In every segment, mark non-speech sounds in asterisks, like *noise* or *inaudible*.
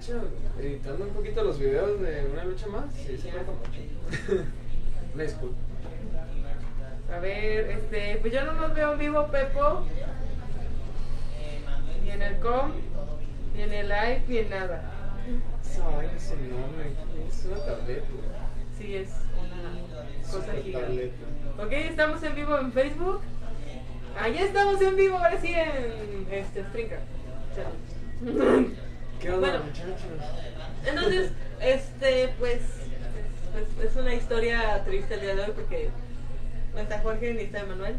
hecho, editando un poquito los videos de una lucha más, sí, mucho. *laughs* Disculpa. A ver, este, pues yo no los veo en vivo, Pepo. Ni en el com, ni en el live, ni en nada. Esa vaina es enorme, es una tableta. Sí, es una cosa gigante. Ok, estamos en vivo en Facebook. Ya estamos en vivo, ahora sí en este, Springer. Chale. *laughs* ¿Qué onda, Bueno. Entonces, este, pues, pues, es una historia triste el día de hoy porque no está Jorge ni está Emanuel.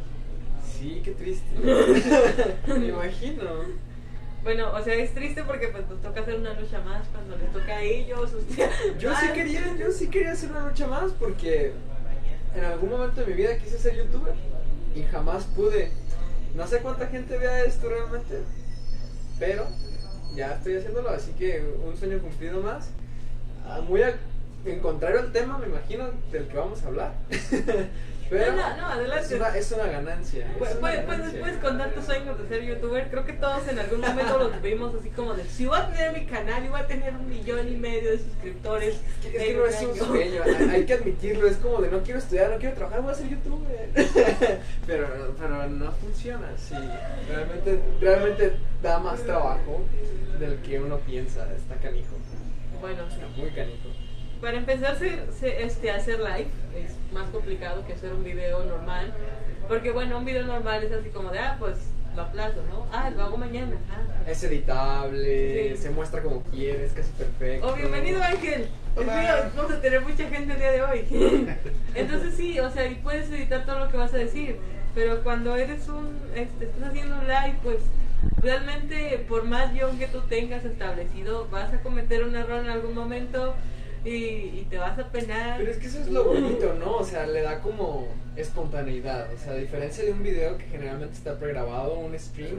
Sí, qué triste. *laughs* Me imagino. Bueno, o sea, es triste porque pues nos toca hacer una lucha más cuando les toca a ellos. Usted. Yo sí quería, yo sí quería hacer una lucha más porque en algún momento de mi vida quise ser youtuber y jamás pude. No sé cuánta gente vea esto realmente, pero ya estoy haciéndolo, así que un sueño cumplido más. Ah, Muy al, en contrario al tema, me imagino, del que vamos a hablar. *laughs* pero No, no, no, adelante. Es, una, es una ganancia. es Puedes, una puedes, puedes, ganancia. puedes contar tus sueños de ser youtuber. Creo que todos en algún momento lo tuvimos así como de si voy a tener mi canal y voy a tener un millón y medio de suscriptores. Es que no es un año". sueño, hay- *laughs* hay que admitirlo, es como de no quiero estudiar, no quiero trabajar, voy a ser youtuber. *laughs* pero, pero no funciona así. Realmente, realmente da más trabajo del que uno piensa, está canijo. Bueno, sí. Está muy canijo. Para empezar se- se- este, a hacer live es más complicado que hacer un video normal. Porque bueno, un video normal es así como de, ah, pues lo aplazo, ¿no? Ah, lo hago mañana. Ah. Es editable, Sí. se muestra como quieres, casi perfecto. Oh, bienvenido Ángel. Hola. vamos a tener mucha gente el día de hoy. *laughs* Entonces sí, o sea, y puedes editar todo lo que vas a decir, pero cuando eres un, este, estás haciendo un live, pues realmente por más guion que tú tengas establecido, vas a cometer un error en algún momento y, y te vas a penar. Pero es que eso es lo bonito, ¿no? O sea, le da como espontaneidad. O sea, a diferencia de un video que generalmente está pregrabado, un stream,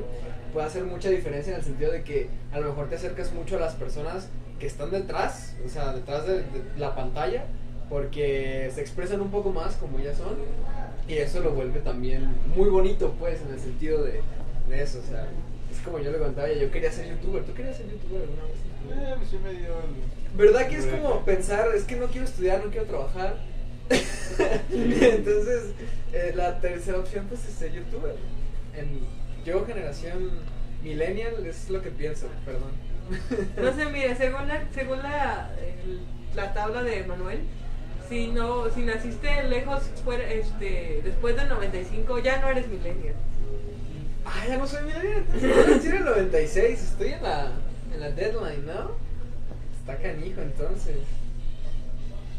puede hacer mucha diferencia en el sentido de que a lo mejor te acercas mucho a las personas que están detrás, o sea, detrás de, la pantalla, porque se expresan un poco más como ellas son. Y eso lo vuelve también muy bonito, pues, en el sentido de, eso. O sea, como yo le contaba, yo quería ser youtuber. ¿Tú querías ser youtuber alguna vez? Eh, pues sí me dio el- ¿Verdad que es como pensar, es que no quiero estudiar, no quiero trabajar? *laughs* Entonces, eh, la tercera opción pues es ser youtuber. En, yo, generación millennial, es lo que pienso, perdón. No sé, *laughs* mire, según la, según la, el- la tabla de Manuel, si no, si naciste lejos fuera, este, después del 95, ya no eres millennial. Ah, ya no soy millennial, a decir el 96, estoy en la, en la deadline, ¿no? Está canijo entonces.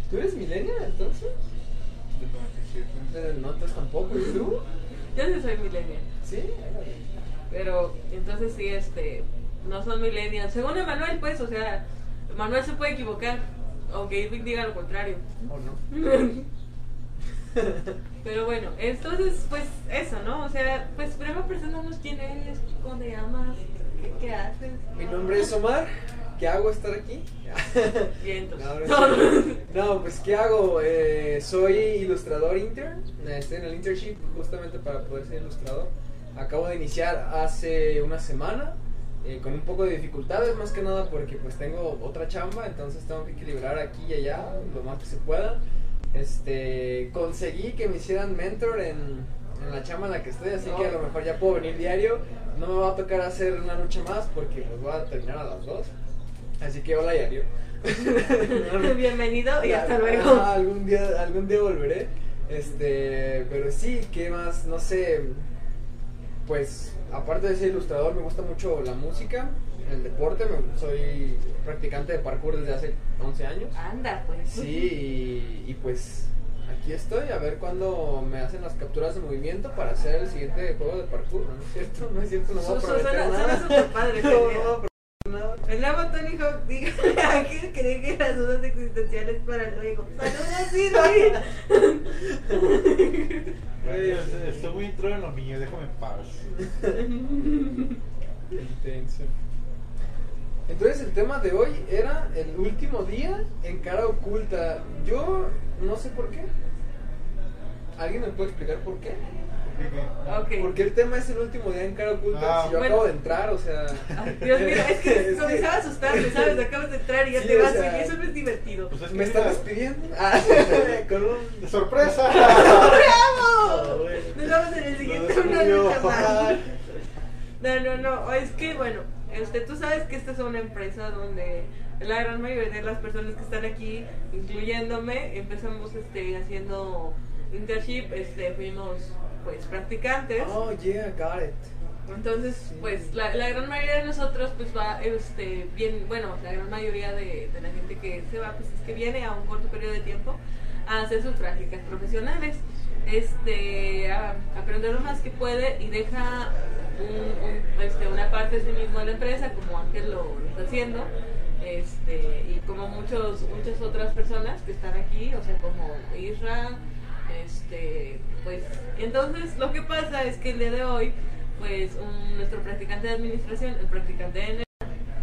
¿Tú eres millennial entonces? del 97. Eh, No, entonces tampoco, ¿y tú? Yo sí soy millennial. Sí, Pero entonces sí, este, no son millennials. Según Emanuel, pues, o sea, Manuel se puede equivocar, aunque Irving diga lo contrario. ¿o no? *laughs* *laughs* Pero bueno, entonces, pues eso, ¿no? O sea, pues primero preséntanos quién eres, cómo te llamas, qué, qué haces. Mi nombre es Omar. ¿Qué hago estar aquí? *laughs* Bien, entonces. No. *laughs* No, pues ¿qué hago? Eh, soy ilustrador intern. eh, Estoy en el internship justamente para poder ser ilustrador. Acabo de iniciar hace una semana. eh, con un poco de dificultades más que nada porque pues tengo otra chamba, entonces tengo que equilibrar aquí y allá lo más que se pueda. Este, conseguí que me hicieran mentor en, en la chamba en la que estoy, así que a lo mejor ya puedo venir diario. No me va a tocar hacer una lucha más porque pues voy a terminar a las dos. Así que hola Yario. *laughs* Bienvenido y hasta Ah, luego. algún día, algún día volveré. Este, pero sí, ¿qué más? No sé. Pues, aparte de ser ilustrador, me gusta mucho la música, el deporte. me- soy practicante de parkour desde hace 11 años. Anda, pues. Sí, y, y pues aquí estoy a ver cuándo me hacen las capturas de movimiento para hacer el siguiente juego de parkour. ¿No es cierto? No es cierto, no voy a prometer suena- nada. suena *laughs* prometer nada. El nuevo Tony Hawk diga *laughs* a quien cree que las dudas existenciales para luego. Saludos. *laughs* Güey, estoy- muy entrado en lo mío, déjame en paz. Intenso. Entonces el tema de hoy era el último día en cara oculta. Yo no sé por qué. ¿Alguien me puede explicar por qué? Porque el tema es el último día en cara oculta. Ah, si yo bueno. acabo de entrar, o sea. Ay, Dios mío, es que *laughs* comenzaba a asustarme, ¿sabes? Acabas de entrar y ya Sí, te o vas, sea, y eso no es divertido. Pues es que ¿Me están despidiendo? *laughs* Ah, con un. ¡De sorpresa! *laughs* ¡Bravo! Nos vemos en el siguiente una descubrió. lucha más. No, no, no, es que bueno, este, tú sabes que esta es una empresa donde la gran mayoría de las personas que están aquí, incluyéndome, empezamos este, haciendo internship, este, fuimos pues practicantes. Oh, yeah, got it. Entonces, Sí. pues la, la gran mayoría de nosotros, pues va, este, bien, bueno, la gran mayoría de, de la gente que se va, pues es que viene a un corto periodo de tiempo a hacer sus prácticas profesionales, este, a aprender lo más que puede y deja un- este, una parte de sí mismo de la empresa, como Ángel lo, está haciendo, este, y como muchos, muchas otras personas que están aquí, o sea, como Isra, este, pues, entonces lo que pasa es que el día de hoy, pues, un- nuestro practicante de administración, el practicante de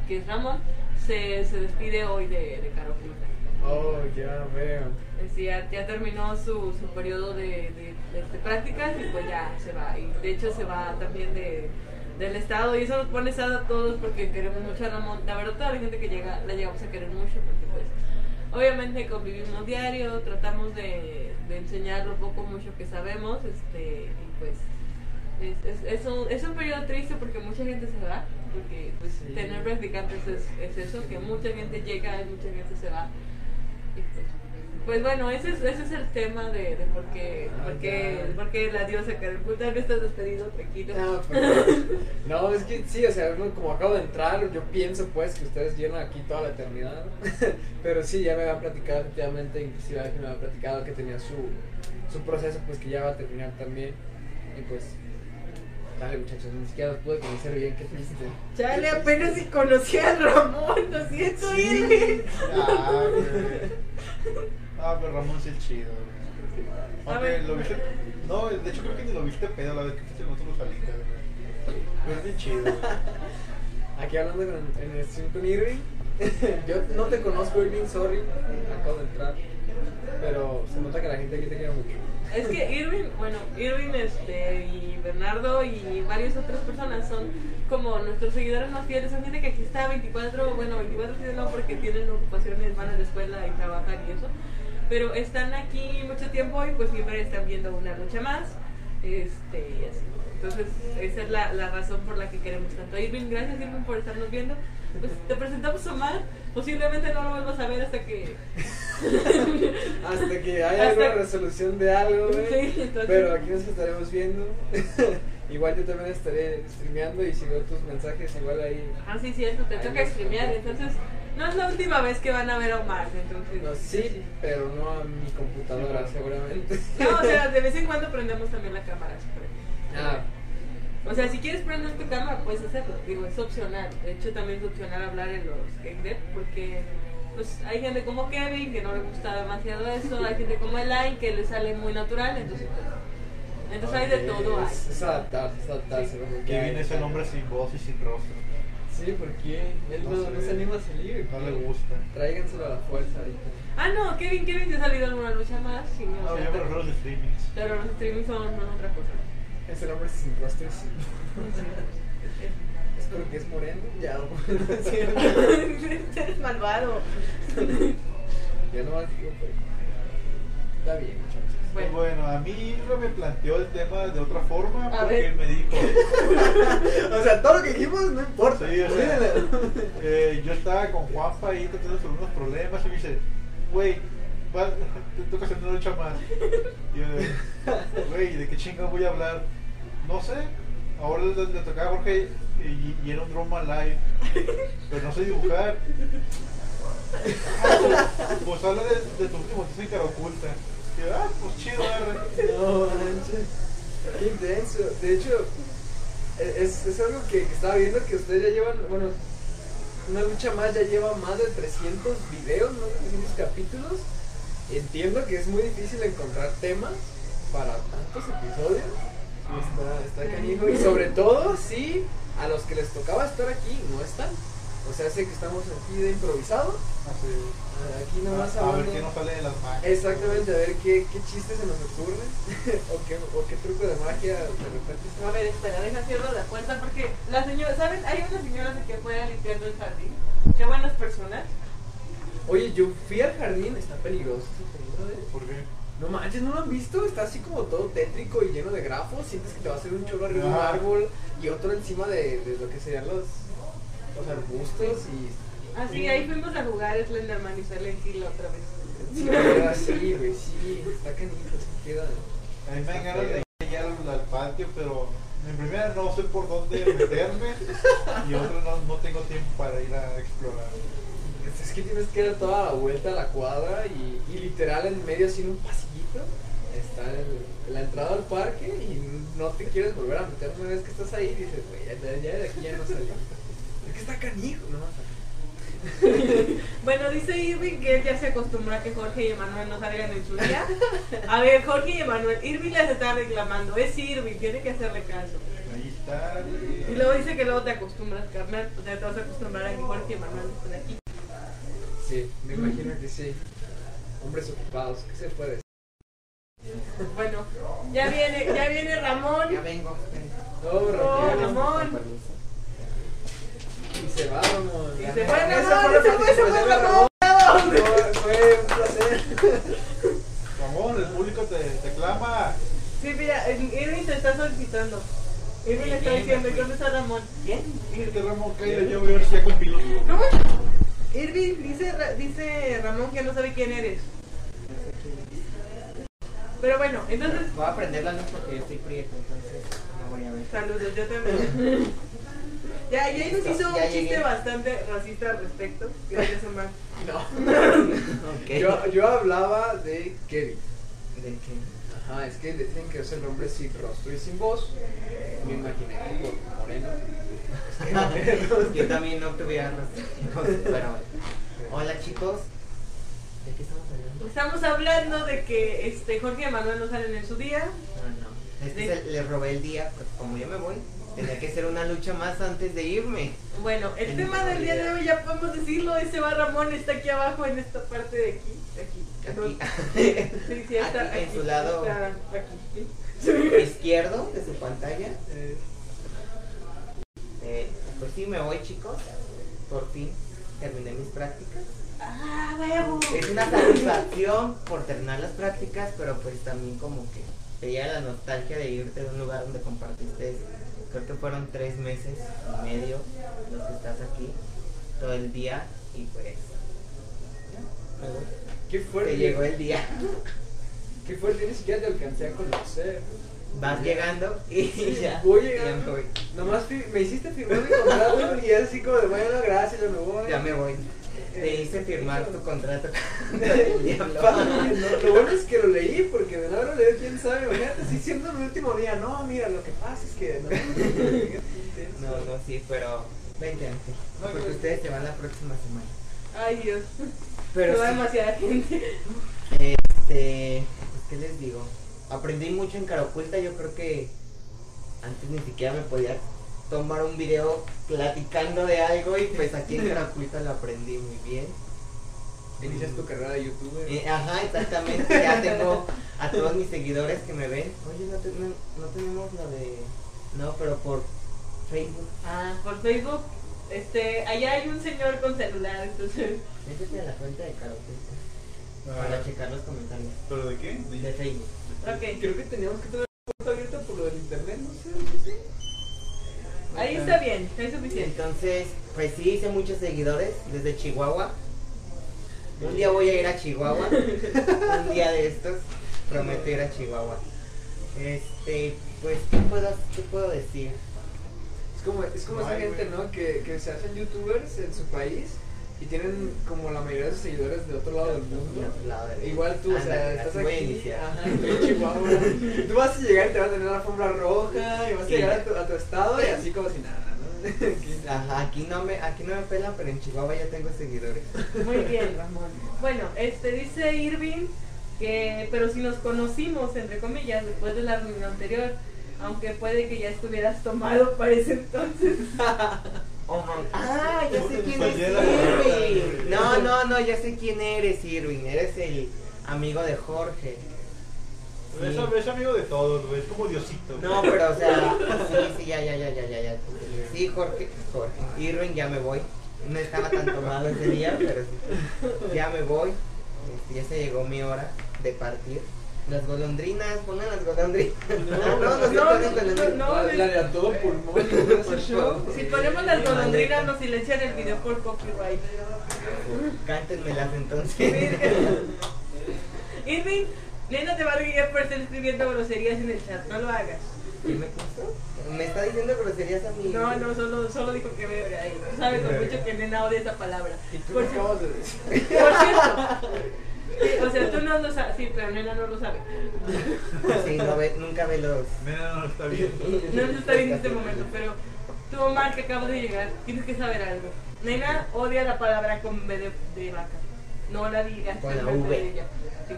que es Ramón, se, se despide hoy de, de Caro Oculta. Oh, ya veo. Decir, ya, ya terminó su, su periodo de, de- de, prácticas y pues ya se va. Y de hecho se va también de, del estado y eso nos pone sad a todos porque queremos mucho a Ramón. La verdad, toda la gente que llega la llegamos a querer mucho porque pues obviamente convivimos diario, tratamos de, de enseñar lo poco mucho que sabemos este y pues es, es, es, un, es un periodo triste porque mucha gente se va, porque pues Sí. tener practicantes es, es eso, que mucha gente llega y mucha gente se va. Y pues, pues bueno, ese es, ese es el tema de, de por, qué, Ah, por, qué, ya. por qué la diosa Puta, no estás despedido, tranquilo. Ah, *laughs* perdón. No, es que sí, o sea, como acabo de entrar, yo pienso pues que ustedes llenan aquí toda la eternidad. *laughs* Pero sí, ya me habían platicado efectivamente, inclusive alguien me había platicado que tenía su, su proceso pues que ya va a terminar también. Y pues, dale muchachos, ni siquiera los pude conocer bien, qué triste. Chale, apenas si conocí a Ramón, lo siento, Sí. Irving. Ah, güey. Ah, pero Ramón sí es chido. güey. A Aunque ver. lo viste. No, de hecho creo que ni lo viste pedo la vez que fuiste con nosotros salita, güey. Pero es bien chido, güey. Aquí hablando con, en el stream con Irving. *laughs* yo no te conozco, Irving, sorry, acabo de entrar. Pero se nota que la gente aquí te quiere mucho. Es que Irving, bueno, Irving este, y Bernardo y varias otras personas son como nuestros seguidores más fieles. Son gente que aquí está 24, bueno, 24 sí no porque tienen ocupaciones, van a la escuela y trabajan y eso. Pero están aquí mucho tiempo y pues siempre están viendo una lucha más. Este, y así. Entonces, esa es la, la razón por la que queremos tanto Irving. Gracias, Irving, por estarnos viendo. Pues te presentamos a Omar. Posiblemente no lo vuelvas a ver hasta que. *laughs* Hasta que haya Hasta- alguna resolución de algo, güey. Sí, entonces- Pero aquí nos estaremos viendo. *laughs* igual yo también estaré streameando y si veo tus mensajes, igual ahí. Ah, sí, cierto, te toca streamear. Entonces, no es la última vez que van a ver a Omar. Entonces, No, sí, pero no a mi computadora, seguramente. No, o sea, de vez en cuando *laughs* prendemos también la cámara. Ah, O sea, si quieres prender tu cámara, puedes hacerlo. Digo, es opcional. De hecho, también es opcional hablar en los Game Dev porque pues hay gente como Kevin que no le gusta demasiado eso. Hay gente como Elaine que le sale muy natural. Entonces, pues, entonces hay de todo. Es, es adaptarse, es adaptarse. Kevin es el hombre sin voz y sin rostro. Sí, porque él no, No no, se anima a salir. No le gusta. Tráiganselo a la fuerza ahorita. Ah, no, Kevin, Kevin se ha salido en una lucha más. sí, o No, sea, yo prefiero los streamings. pero los streamings son, son otra cosa. Es el hombre sin rostro y sin- Es porque es moreno. Ya, *laughs* Eres malvado. ya no más digo, pues. Está bien, muchachos. Bueno. bueno, a mí Isra me planteó el tema de otra forma A porque ver. me dijo, *laughs* O sea, todo lo que dijimos no importa. Sí, o sea, eh, yo estaba con Juanpa ahí tratando sobre unos problemas y me dice, güey, te toca hacer una lucha más. Y yo, güey, ¿de qué chinga voy a hablar? No sé, ahora le, le tocaba a Jorge y, y era un drama live, pero no sé dibujar. Ah, pues, *laughs* pues habla de, de tu último en cara oculta. Y ah, pues chido, arre. No, manches. Qué intenso. De hecho, e- es, es algo que, que estaba viendo que ustedes ya llevan, bueno, una lucha más ya lleva más de 300 videos, más de 300 capítulos. Entiendo que es muy difícil encontrar temas para tantos episodios. Está, está canijo. Y sobre todo si a los que les tocaba estar aquí no están. O sea, sé que estamos aquí de improvisado. Así. Aquí nomás a, a ver qué nos sale de las máquinas. Exactamente, a ver qué, qué chiste se nos ocurre *laughs* o, qué, o qué truco de magia de repente se A ver, espera, deja cierro la puerta porque la señora, ¿saben? Hay una señora que fue a limpiando el jardín. Qué buenas personas. Oye, yo fui al jardín, está peligroso ¿eh? ¿Por qué? No manches, ¿no lo han visto? Está así como todo tétrico y lleno de grafos. Sientes que te va a hacer un chorro arriba de un árbol y otro encima de, de lo que serían los, los arbustos y... Así, ahí fuimos a jugar Slenderman y Silent Hill otra vez. Sí, así, güey, sí, está canito, se queda... A mí me dan ganas de ir al, patio, pero en primera no sé por dónde meterme y otra no, no tengo tiempo para ir a explorar. Es que tienes que dar toda la vuelta a la cuadra y, y literal en medio así en un está el- la entrada al parque y no te quieres volver a meter una vez que estás ahí y dices, güey, ya, ya de aquí ya no salí. Es que está canijo, no *laughs* Bueno, dice Irving que él ya se acostumbró a que Jorge y Emanuel no salgan en su día. A ver, Jorge y Emanuel, Irving les está reclamando. Es Irving, tiene que hacerle caso. Ahí está. Y luego dice que luego te acostumbras, carnal. O sea, te vas a acostumbrar a que Jorge y Emanuel estén aquí. Sí, me imagino que sí. Hombres ocupados, ¿qué se puede decir? *laughs* Bueno, ya viene, ya viene Ramón. Ya vengo. Oh, Oh. Ramón. Y se va, Ramón. Y se fue Ramón, se fue, se fue Ramón. *laughs* Fue, fue un placer. Ramón, el público te, te clama. Sí, mira, Irving te está solicitando. Irving le está diciendo, bien. ¿dónde está Ramón? Bien. Este Ramón, cállate, yo voy a ver si ya compiló. ¿Cómo? Irving dice, dice Ramón que no sabe quién eres. Pero bueno, entonces, Voy a aprender la luz porque yo estoy prieto, entonces no voy a ver. saludos, yo también. *laughs* Ya, ya nos hizo un chiste bastante racista al respecto. Gracias, Omar. *laughs* No. *laughs* Ok. Yo, yo hablaba de Kevin. ¿De qué? Ajá, es que dicen que es el hombre sin rostro y sin voz. Me imaginé que por moreno. Es que- Yo también no tuviera razón. Pero, hola chicos. ¿De qué estamos hablando? Estamos hablando de que este Jorge y Emanuel no salen en su día. No, no. Es que Sí. se- le robé el día, pues como yo me voy, tenía que hacer una lucha más antes de irme. Bueno, el tema del día de hoy ya podemos decirlo, ese va Ramón, está aquí abajo en esta parte de aquí. Aquí. Aquí. *laughs* Sí, sí, está Aquí, en su lado. está aquí, sí. Izquierdo de su pantalla. Eh, Eh, pues sí, me voy chicos. Por fin terminé mis prácticas. ¡Ah, huevo! Es una satisfacción por terminar las prácticas, pero pues también como que te llega la nostalgia de irte de un lugar donde compartiste, creo que fueron tres meses y medio los que estás aquí, todo el día, y pues. Qué fuerte. Te llegó el día. *laughs* Qué fuerte, ni siquiera te alcancé a conocer. Vas llegando y *laughs* ya. Voy ya llegando. me voy. Nomás me hiciste firmar mi contrato y es así como de bueno, gracias, ya me voy. Ya me voy. Te hice firmar tu contrato. con *laughs* el Padre, diablo. no, lo bueno es que lo leí porque de no haberlo leído, quién sabe. Imagínate, si siendo el último día, no, mira, lo que pasa es que. No, No, no, sí, pero 20 antes. No, Porque no. ustedes se van la próxima semana. Ay, Dios. Pero va sí. demasiada gente. Este, pues, ¿qué les digo? Aprendí mucho en cara oculta, yo creo que antes ni siquiera me podía tomar un video platicando de algo y pues aquí en cara oculta lo aprendí muy bien. Inicias tu carrera de youtuber. Eh, ajá, exactamente, ya tengo a todos mis seguidores que me ven. Oye, no, te- no, no tenemos lo de... No, pero por Facebook. Ah, por Facebook. Este, allá hay un señor con celular, entonces. Métete a la cuenta de cara oculta Ah, para checar los comentarios ¿Pero de qué? de Facebook. Ok. Creo que teníamos que tener la puerta abierta por lo del internet, no sé, no sé. Ahí está bien, es suficiente. Entonces, pues sí, hice muchos seguidores desde Chihuahua. Un día voy a ir a Chihuahua. *laughs* un día de estos. Prometo ir a Chihuahua. Este, pues, ¿qué puedo, qué puedo decir? Es como, es como No esa gente, güey. ¿no? Que, que se hacen youtubers en su país y tienen como la mayoría de sus seguidores de otro lado del De mundo. Igual tú, o sea, estás aquí, iniciar. ajá, en Chihuahua. tú vas a llegar y te vas a tener la alfombra roja y vas a llegar a tu, a tu estado y así como si nada, *laughs* Ajá, aquí no me, aquí no me pelan, pero en Chihuahua ya tengo seguidores. Muy bien, Ramón. Bueno, este dice Irving que, pero si nos conocimos, entre comillas, después de la reunión anterior, aunque puede que ya estuvieras tomado para ese entonces. *laughs* Oh. Ah, ya sé quién es Irving. No, no, no, ya sé quién eres, Irving. Eres el amigo de Jorge. Sí. Es, es amigo de todos, güey. Es como Diosito. güey. No, pero o sea, *laughs* sí, sí, ya, ya, ya, ya, ya, ya. Sí, Jorge, Jorge. Irving, ya me voy. No estaba tan tomado ese día, pero sí. Ya me voy. Este, ya se llegó mi hora de partir. Las golondrinas, pongan las golondrinas. No, no, no, no, no, La, de a todo pulmón. Si ponemos las golondrinas nos silencian el video por copyright. Cántenmelas entonces. Irving, Lena te va a reír por estar escribiendo groserías en el chat, no lo hagas. ¿Qué me? ¿Me está diciendo groserías a mí? No, no, solo, solo dijo que bebe ahí. Tú sabes lo mucho que Nena odia esa palabra. Y tú Por cierto, acabas de decir. por cierto. O sea, tú no lo sabes, sí, pero Nena no lo sabe. Sí, no ve, nunca ve los... Nena, no está bien. *laughs* No lo está viendo en este momento, pero tú, Omar, que acabas de llegar, tienes que saber algo. Nena odia la palabra con B de, de vaca. No la digas. Con la V. de ella. Sí.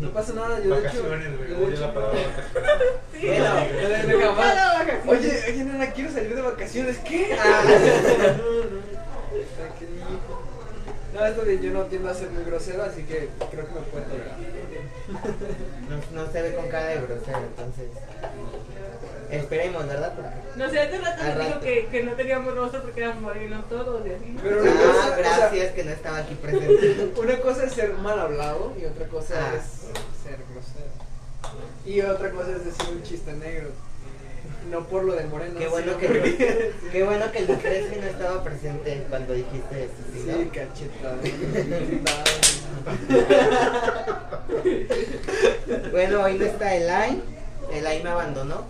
No pasa nada, yo de hecho. Vacaciones, yo de Oye la palabra vacaciones. Sí, no. la vacación. Oye, oye, nena, quiero salir de vacaciones. ¿Qué? Ah. *laughs* *laughs* No, no. No, esto bien, yo no tiendo a ser muy grosero, así que creo que me puede tolerar. No, no se ve con cara de grosero, entonces... Esperemos, ¿verdad? Porque... No sé, hace rato nos dijo rato. que, que no teníamos rostro porque éramos morenos todos y así. Pero una Ah, cosa, o sea, gracias que no estaba aquí presente. *laughs* Una cosa es ser mal hablado y otra cosa Ah. es ser grosero. Y otra cosa es decir un chiste negro. No por lo de moreno. Qué bueno que, *laughs* qué bueno que el Lucreci no estaba presente cuando dijiste eso, ¿sí, Sí, no? cachetado. *laughs* Bueno, hoy no está Elaine. Elaine me abandonó.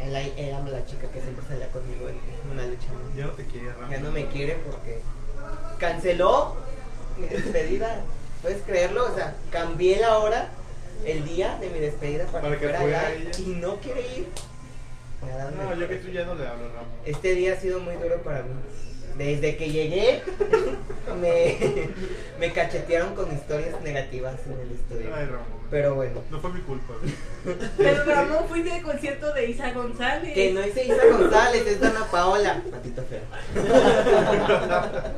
Elaine era la chica que siempre salía conmigo en una lucha. Ya no te quiere, Ramón. Ya no me quiere porque canceló mi despedida. ¿Puedes creerlo? O sea, cambié la hora, el día de mi despedida para, Para que fuera fuera Elaine ella. y no quiere ir. No, yo que tú ya no le hablo, Ramón. Este día ha sido muy duro para mí. Desde que llegué, *laughs* me, me cachetearon con historias negativas en el estudio. Ay, Ramón. Pero bueno, No fue mi culpa. *laughs* Pero Ramón fuiste al concierto de Isa González. que no es Isa González, es Dana Paola. Patito feo. *laughs*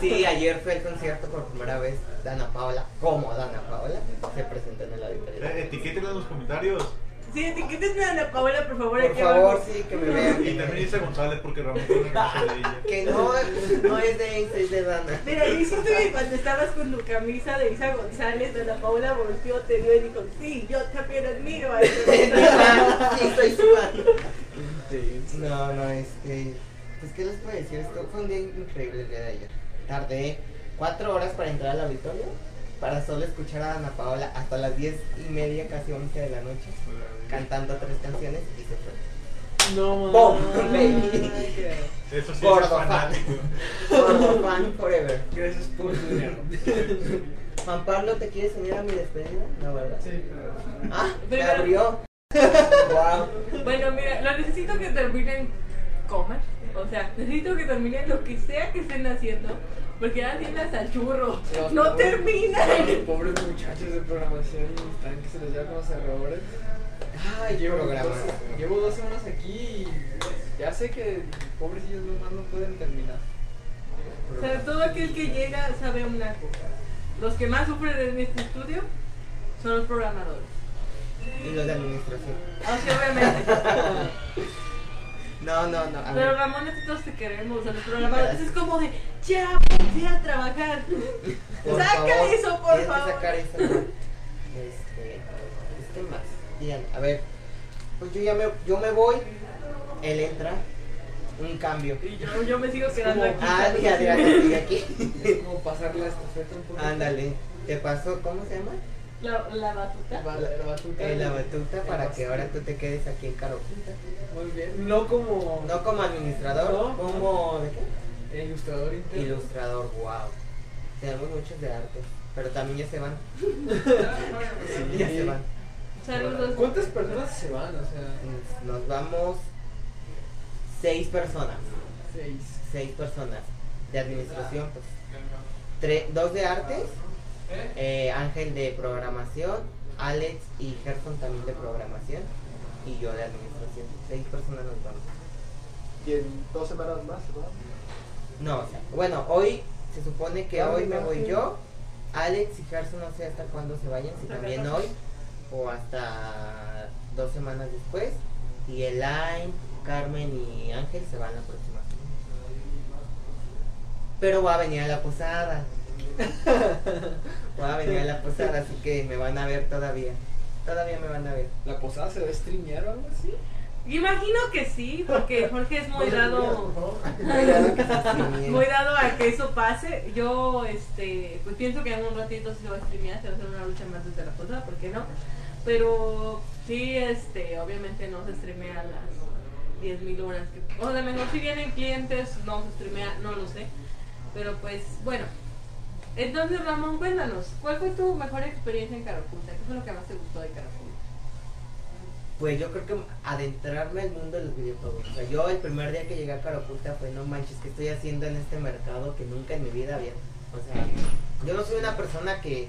Sí, ayer fue el concierto por primera vez. Dana Paola, como Dana Paola, se presentó en el auditorio. Eh, Etiquétenla en los comentarios. Sí, etiquétenme a Ana Paola, por favor. Por aquí favor, sí, que me vean. Y también Isa González, porque tiene una canción de ella. Que no, no es de Isa, es de Dana. Mira, yo hiciste que cuando estabas con tu camisa de Isa González, Ana Paola volteó, te vio y dijo, sí, yo también admiro a Isa González. Sí, soy su fan. No, no, este. Pues, ¿qué les puedo decir? Esto fue un día increíble el día de ayer. Tardé cuatro horas para entrar al auditorio, para solo escuchar a Ana Paola hasta las diez y media, casi once de la noche, cantando tres canciones y se fue. No, ¡Bom! Baby. Eso sí Gordo es fan. fanático. Gordo fan forever. Gracias por tu dinero. Juan Pablo, ¿te quieres unir a mi despedida? No, ¿verdad? Sí, Ah, me abrió. wow. Bueno, mira, lo necesito que terminen comas. O sea, necesito que terminen lo que sea que estén haciendo. Porque ya tienen hasta el churro. Los No pobres- terminan. Los pobres muchachos de programación están que se les llaman los errores. Ay, llevo, programa. dos, llevo dos semanas aquí y ya sé que pobrecillos nomás no pueden terminar. O sea, todo aquel que llega sabe una cosa. Los que más sufren en este estudio son los programadores. Y los de administración. Aunque obviamente. *laughs* No, no, no. A Pero. Ramón, nosotros te queremos. A los programadores es como de, ya, ponte a trabajar. Por Saca favor, eso, por favor. sacar eso. Este, este más. A ver, pues yo ya me, yo me voy, él entra, un cambio. Y yo, yo me sigo quedando como- aquí. Ah, ya, ya, ya, sigue aquí. *laughs* Es como pasar la estafeta un poco. Ándale, te pasó, ¿cómo se llama? La, la batuta. La, batuta. Eh, la batuta para El que ahora tú te quedes aquí en Carojita. Muy bien. No como No como administrador, No. como ¿de qué? ilustrador interno. ilustrador, wow. Tenemos muchos de arte, pero también ya se van. Sí. *laughs* *laughs* Ya se van. Saludos. ¿Cuántas personas se van? O sea, Nos- vamos seis personas. seis. seis personas de administración, pues dos de artes, eh, Ángel de programación, Alex y Gerson también de programación y yo de administración. Seis personas nos vamos. y en dos semanas más, ¿verdad? No, o sea, bueno, hoy se supone que Ah, hoy me voy yo, Alex y Gerson no sé hasta cuándo se vayan, si también 14. hoy o hasta dos semanas después. Y Elaine, Carmen y Ángel se van la próxima semana. Pero va a venir a la posada. Va a venir a la posada, así que me van a ver todavía. Todavía me van a ver. ¿La posada se va a streamear o algo así? Imagino que sí, porque Jorge es muy dado *laughs* muy dado a que eso pase. Yo este pues pienso que en un ratito sí se va a streamear, se va a hacer una lucha más desde la posada, ¿por qué no? Pero sí, este, obviamente no se streamea a las 10.000 horas. Que, o a lo mejor si vienen clientes, no se streamea, no lo sé. Pero pues, bueno. Entonces, Ramón, cuéntanos, ¿cuál fue tu mejor experiencia en Caraculta? ¿Qué fue lo que más te gustó de Caraculta? Pues yo creo que adentrarme al mundo de los videojuegos. O sea, yo el primer día que llegué a Caraculta fue, no manches, ¿qué estoy haciendo en este mercado que nunca en mi vida había? O sea, yo no soy una persona que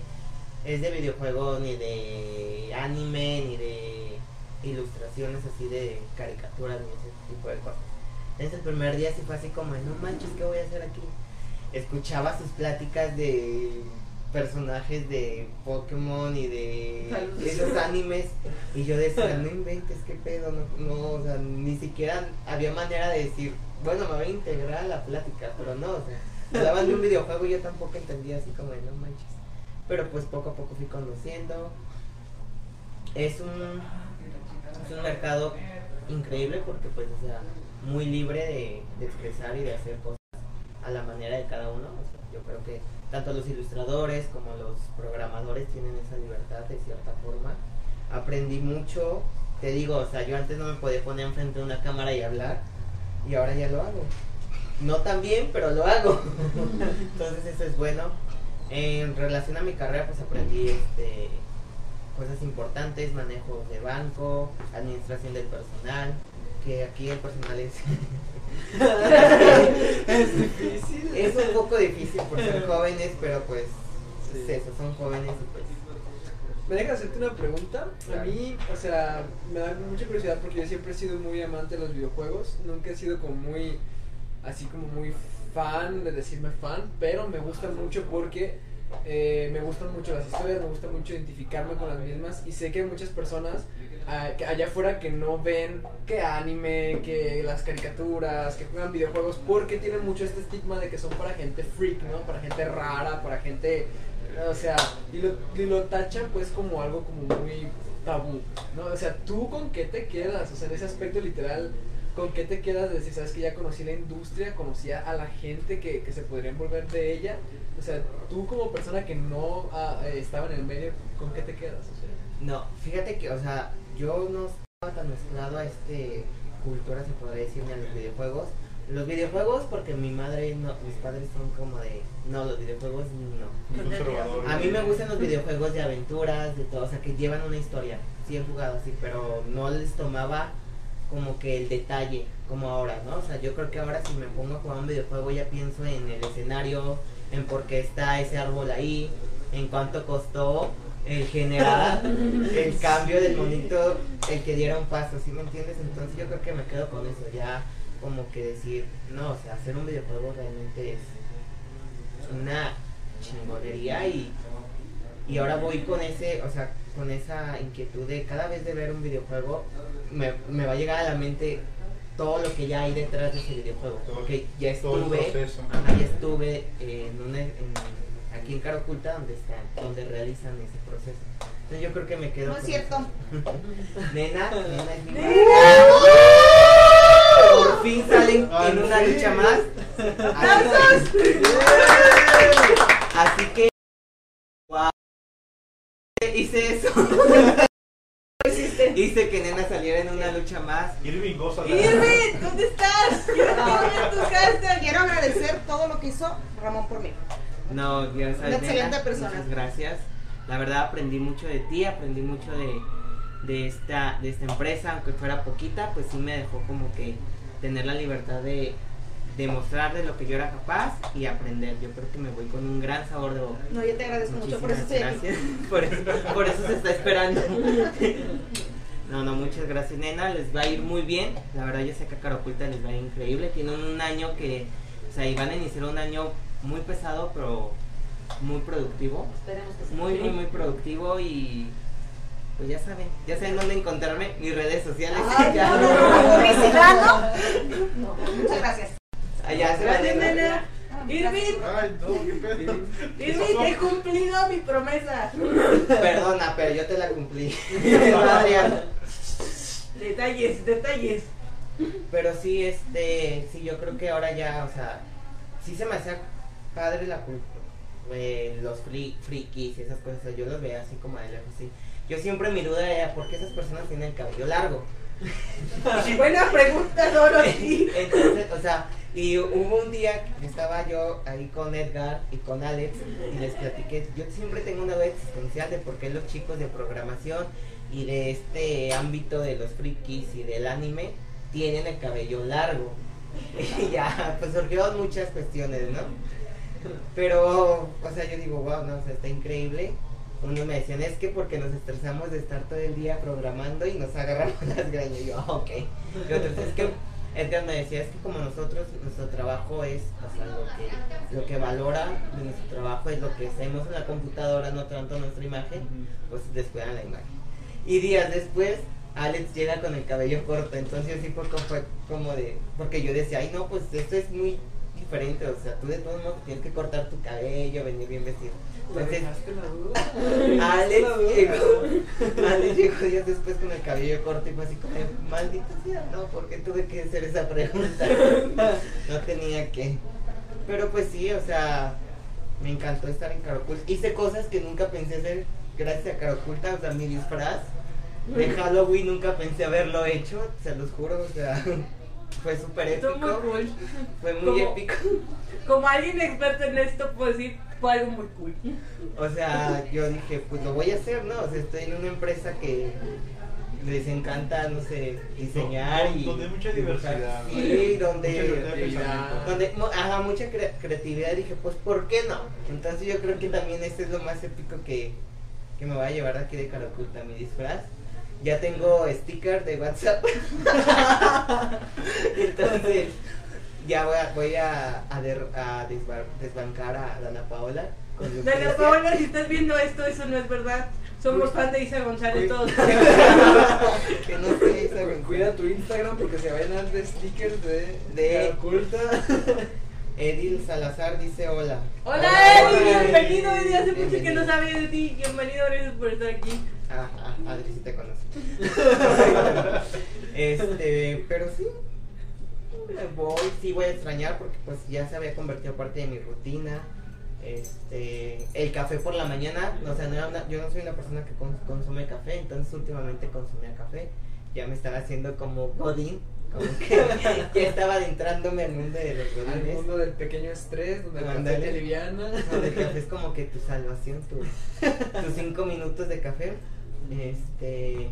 es de videojuegos, ni de anime, ni de ilustraciones así de caricaturas, ni ese tipo de cosas. Entonces el primer día sí fue así como, no manches, ¿qué voy a hacer aquí? Escuchaba sus pláticas de personajes de Pokémon y de esos animes y yo decía, no *laughs* inventes, qué pedo, no, no, o sea, ni siquiera había manera de decir, bueno, me voy a integrar a la plática, pero no, o sea, hablaban de un *laughs* videojuego y yo tampoco entendía así como de no manches. Pero pues poco a poco fui conociendo. Es un, es un mercado increíble porque pues, o sea, muy libre de, de expresar y de hacer cosas a la manera de cada uno. Yo creo que tanto los ilustradores como los programadores tienen esa libertad de cierta forma. Aprendí mucho, te digo, o sea, yo antes no me podía poner enfrente de una cámara y hablar y ahora ya lo hago. No tan bien, pero lo hago. *laughs* Entonces eso es bueno. En relación a mi carrera, pues aprendí este, cosas importantes, manejo de banco, administración del personal, que aquí el personal es... *laughs* Es difícil. es un poco difícil por ser *laughs* jóvenes, pero pues Sí. es eso, son jóvenes y pues... ¿Me dejas hacerte una pregunta? A mí, o sea, me da mucha curiosidad porque yo siempre he sido muy amante de los videojuegos. Nunca he sido como muy, así como muy fan de decirme fan, pero me gusta mucho porque eh, me gustan mucho las historias, me gusta mucho identificarme con las mismas y sé que hay muchas personas ah, allá afuera que no ven que anime, que las caricaturas, que juegan videojuegos porque tienen mucho este estigma de que son para gente freak, ¿no? Para gente rara, para gente o sea, y lo, y lo tachan pues como algo como muy tabú, ¿no? O sea, ¿tú con qué te quedas? O sea, en ese aspecto literal, ¿con qué te quedas de decir, sabes que ya conocí la industria, conocía a la gente que, que se podría envolver de ella? O sea, tú como persona que no ah, eh, estaba en el medio, ¿con qué te quedas? O sea, No, fíjate que, o sea, yo no estaba tan mezclado a este cultura, se podría decir, ni a los videojuegos. Los videojuegos, porque mi madre, no, mis padres son como de, no, los videojuegos no. A mí me gustan los videojuegos de aventuras, de todo, o sea, que llevan una historia. Sí he jugado así, pero no les tomaba como que el detalle, como ahora, ¿no? O sea, yo creo que ahora si me pongo a jugar un videojuego ya pienso en el escenario, en por qué está ese árbol ahí, en cuánto costó el generar *laughs* el cambio del monito, el que diera un paso, ¿sí me entiendes? Entonces yo creo que me quedo con eso, ya como que decir, no, o sea, hacer un videojuego realmente es una chingonería y, y ahora voy con ese, o sea, con esa inquietud de cada vez de ver un videojuego, me, me va a llegar a la mente todo lo que ya hay detrás de ese videojuego, porque ya estuve, ya estuve en una, en- aquí en Cara Oculta donde están, donde realizan ese proceso. Entonces yo creo que me quedo No es cierto. *laughs* Nena, nena es mi Por fin salen Al en una lucha más. Así, así que. Hice eso. *laughs* Hice que nena saliera en una lucha más. Irving goza Irving, ¿dónde estás? *laughs* Quiero agradecer todo lo que hizo Ramón por mí. No, sabes. Una excelente nena, persona. Muchas gracias. La verdad aprendí mucho de ti, aprendí mucho de, de esta, de esta empresa, aunque fuera poquita, pues sí me dejó como que tener la libertad de demostrar de lo que yo era capaz y aprender. Yo creo que me voy con un gran sabor de boca. No, yo te agradezco mucho, por eso gracias. *laughs* Por eso, por eso se está esperando. No, no, muchas gracias, nena. Les va a ir muy bien. La verdad, yo sé que a Cara Oculta les va a ir increíble. Tienen un año que, o sea, y van a iniciar un año muy pesado, pero muy productivo. Esperemos que sí. Muy, muy, muy productivo y. Pues ya saben, ya saben dónde encontrarme, mis redes sociales. Ay, *laughs* ya. no, no, ¿no? No, muchas gracias. Allá se van a- nena. Irving, Ay, no, qué pedo. Irving, he cumplido mi promesa. Perdona, pero yo te la cumplí. *laughs* Adrián. Detalles, detalles. Pero sí, este, sí, yo creo que ahora ya, o sea, sí se me hacía padre la cultura, los fri- frikis y esas cosas, yo los veía así como de lejos, sí. Yo siempre mi duda era, ¿por qué esas personas tienen el cabello largo? Buena pregunta, Dorothy. Entonces, o sea, y hubo un día que estaba yo ahí con Edgar y con Alex y les platiqué, yo siempre tengo una duda existencial de por qué los chicos de programación y de este ámbito de los frikis y del anime tienen el cabello largo. *laughs* Y ya, pues surgieron muchas cuestiones, ¿no? Pero, o sea, yo digo, wow, no, o sea, está increíble. Unos me decían, es que porque nos estresamos de estar todo el día programando y nos agarramos *laughs* las greñas. Y yo, ah, ok. Y otros, es que Edgar me decía, es que como nosotros, nuestro trabajo es, o sea, lo que, lo que valora de nuestro trabajo es lo que hacemos en la computadora, no tanto nuestra imagen, pues descuidan la imagen. Y días después, Alex llega con el cabello corto, entonces sí fue como, fue como de, porque yo decía, ay no, pues esto es muy diferente, o sea, tú de todos modos tienes que cortar tu cabello, venir bien vestido. Entonces, la. *laughs* Alex La llegó, Alex llegó días después con el cabello corto y fue así como, maldita sea, no, porque tuve que hacer esa pregunta. *laughs* No tenía que. Pero pues sí, o sea, me encantó estar en Caroculta. Hice cosas que nunca pensé hacer gracias a Caroculta, o sea, mi disfraz de Halloween nunca pensé haberlo hecho, se los juro, o sea, fue súper Estuvo muy épico. cool. Fue muy Como- épico. Como alguien experto en esto, puedo decir, fue algo muy cool. O sea, yo dije, pues lo voy a hacer, ¿no? O sea, estoy en una empresa que les encanta, no sé, diseñar y donde hay mucha dibujar. diversidad, Sí, donde donde ajá, mucha cre- creatividad dije, pues ¿por qué no? Entonces yo creo que también este es lo más épico que, que me va a llevar aquí de Caraculta, mi disfraz. Ya tengo sticker de WhatsApp. *laughs* Entonces, ya voy a, voy a, a, der- a desbar- desbancar a Dana Paola. con Dana. Paola, si estás viendo esto, eso no es verdad. Somos fan de Isa González todos. *laughs* que no sé Cu- Cuida tu Instagram porque se vayan a dar de stickers de, De- oculta. *laughs* Edil Salazar dice hola. Hola Hola, Eddie. bienvenido Eddie, hace mucho que no sabía de ti, bienvenido, gracias por estar aquí. Ah, ah, Adri sí te conoce. *laughs* este, pero sí. me Voy, sí voy a extrañar porque pues ya se había convertido parte de mi rutina. Este, el café por la mañana, o sea, no era una- yo no soy una persona que cons- consume café, entonces últimamente consumía café. Ya me estaba haciendo como godín, como *laughs* que ya estaba adentrándome al mundo de los Al godines. mundo del pequeño estrés, donde el café te liviana. donde el café es como que tu salvación, tu- tus *laughs* cinco minutos de café. Este,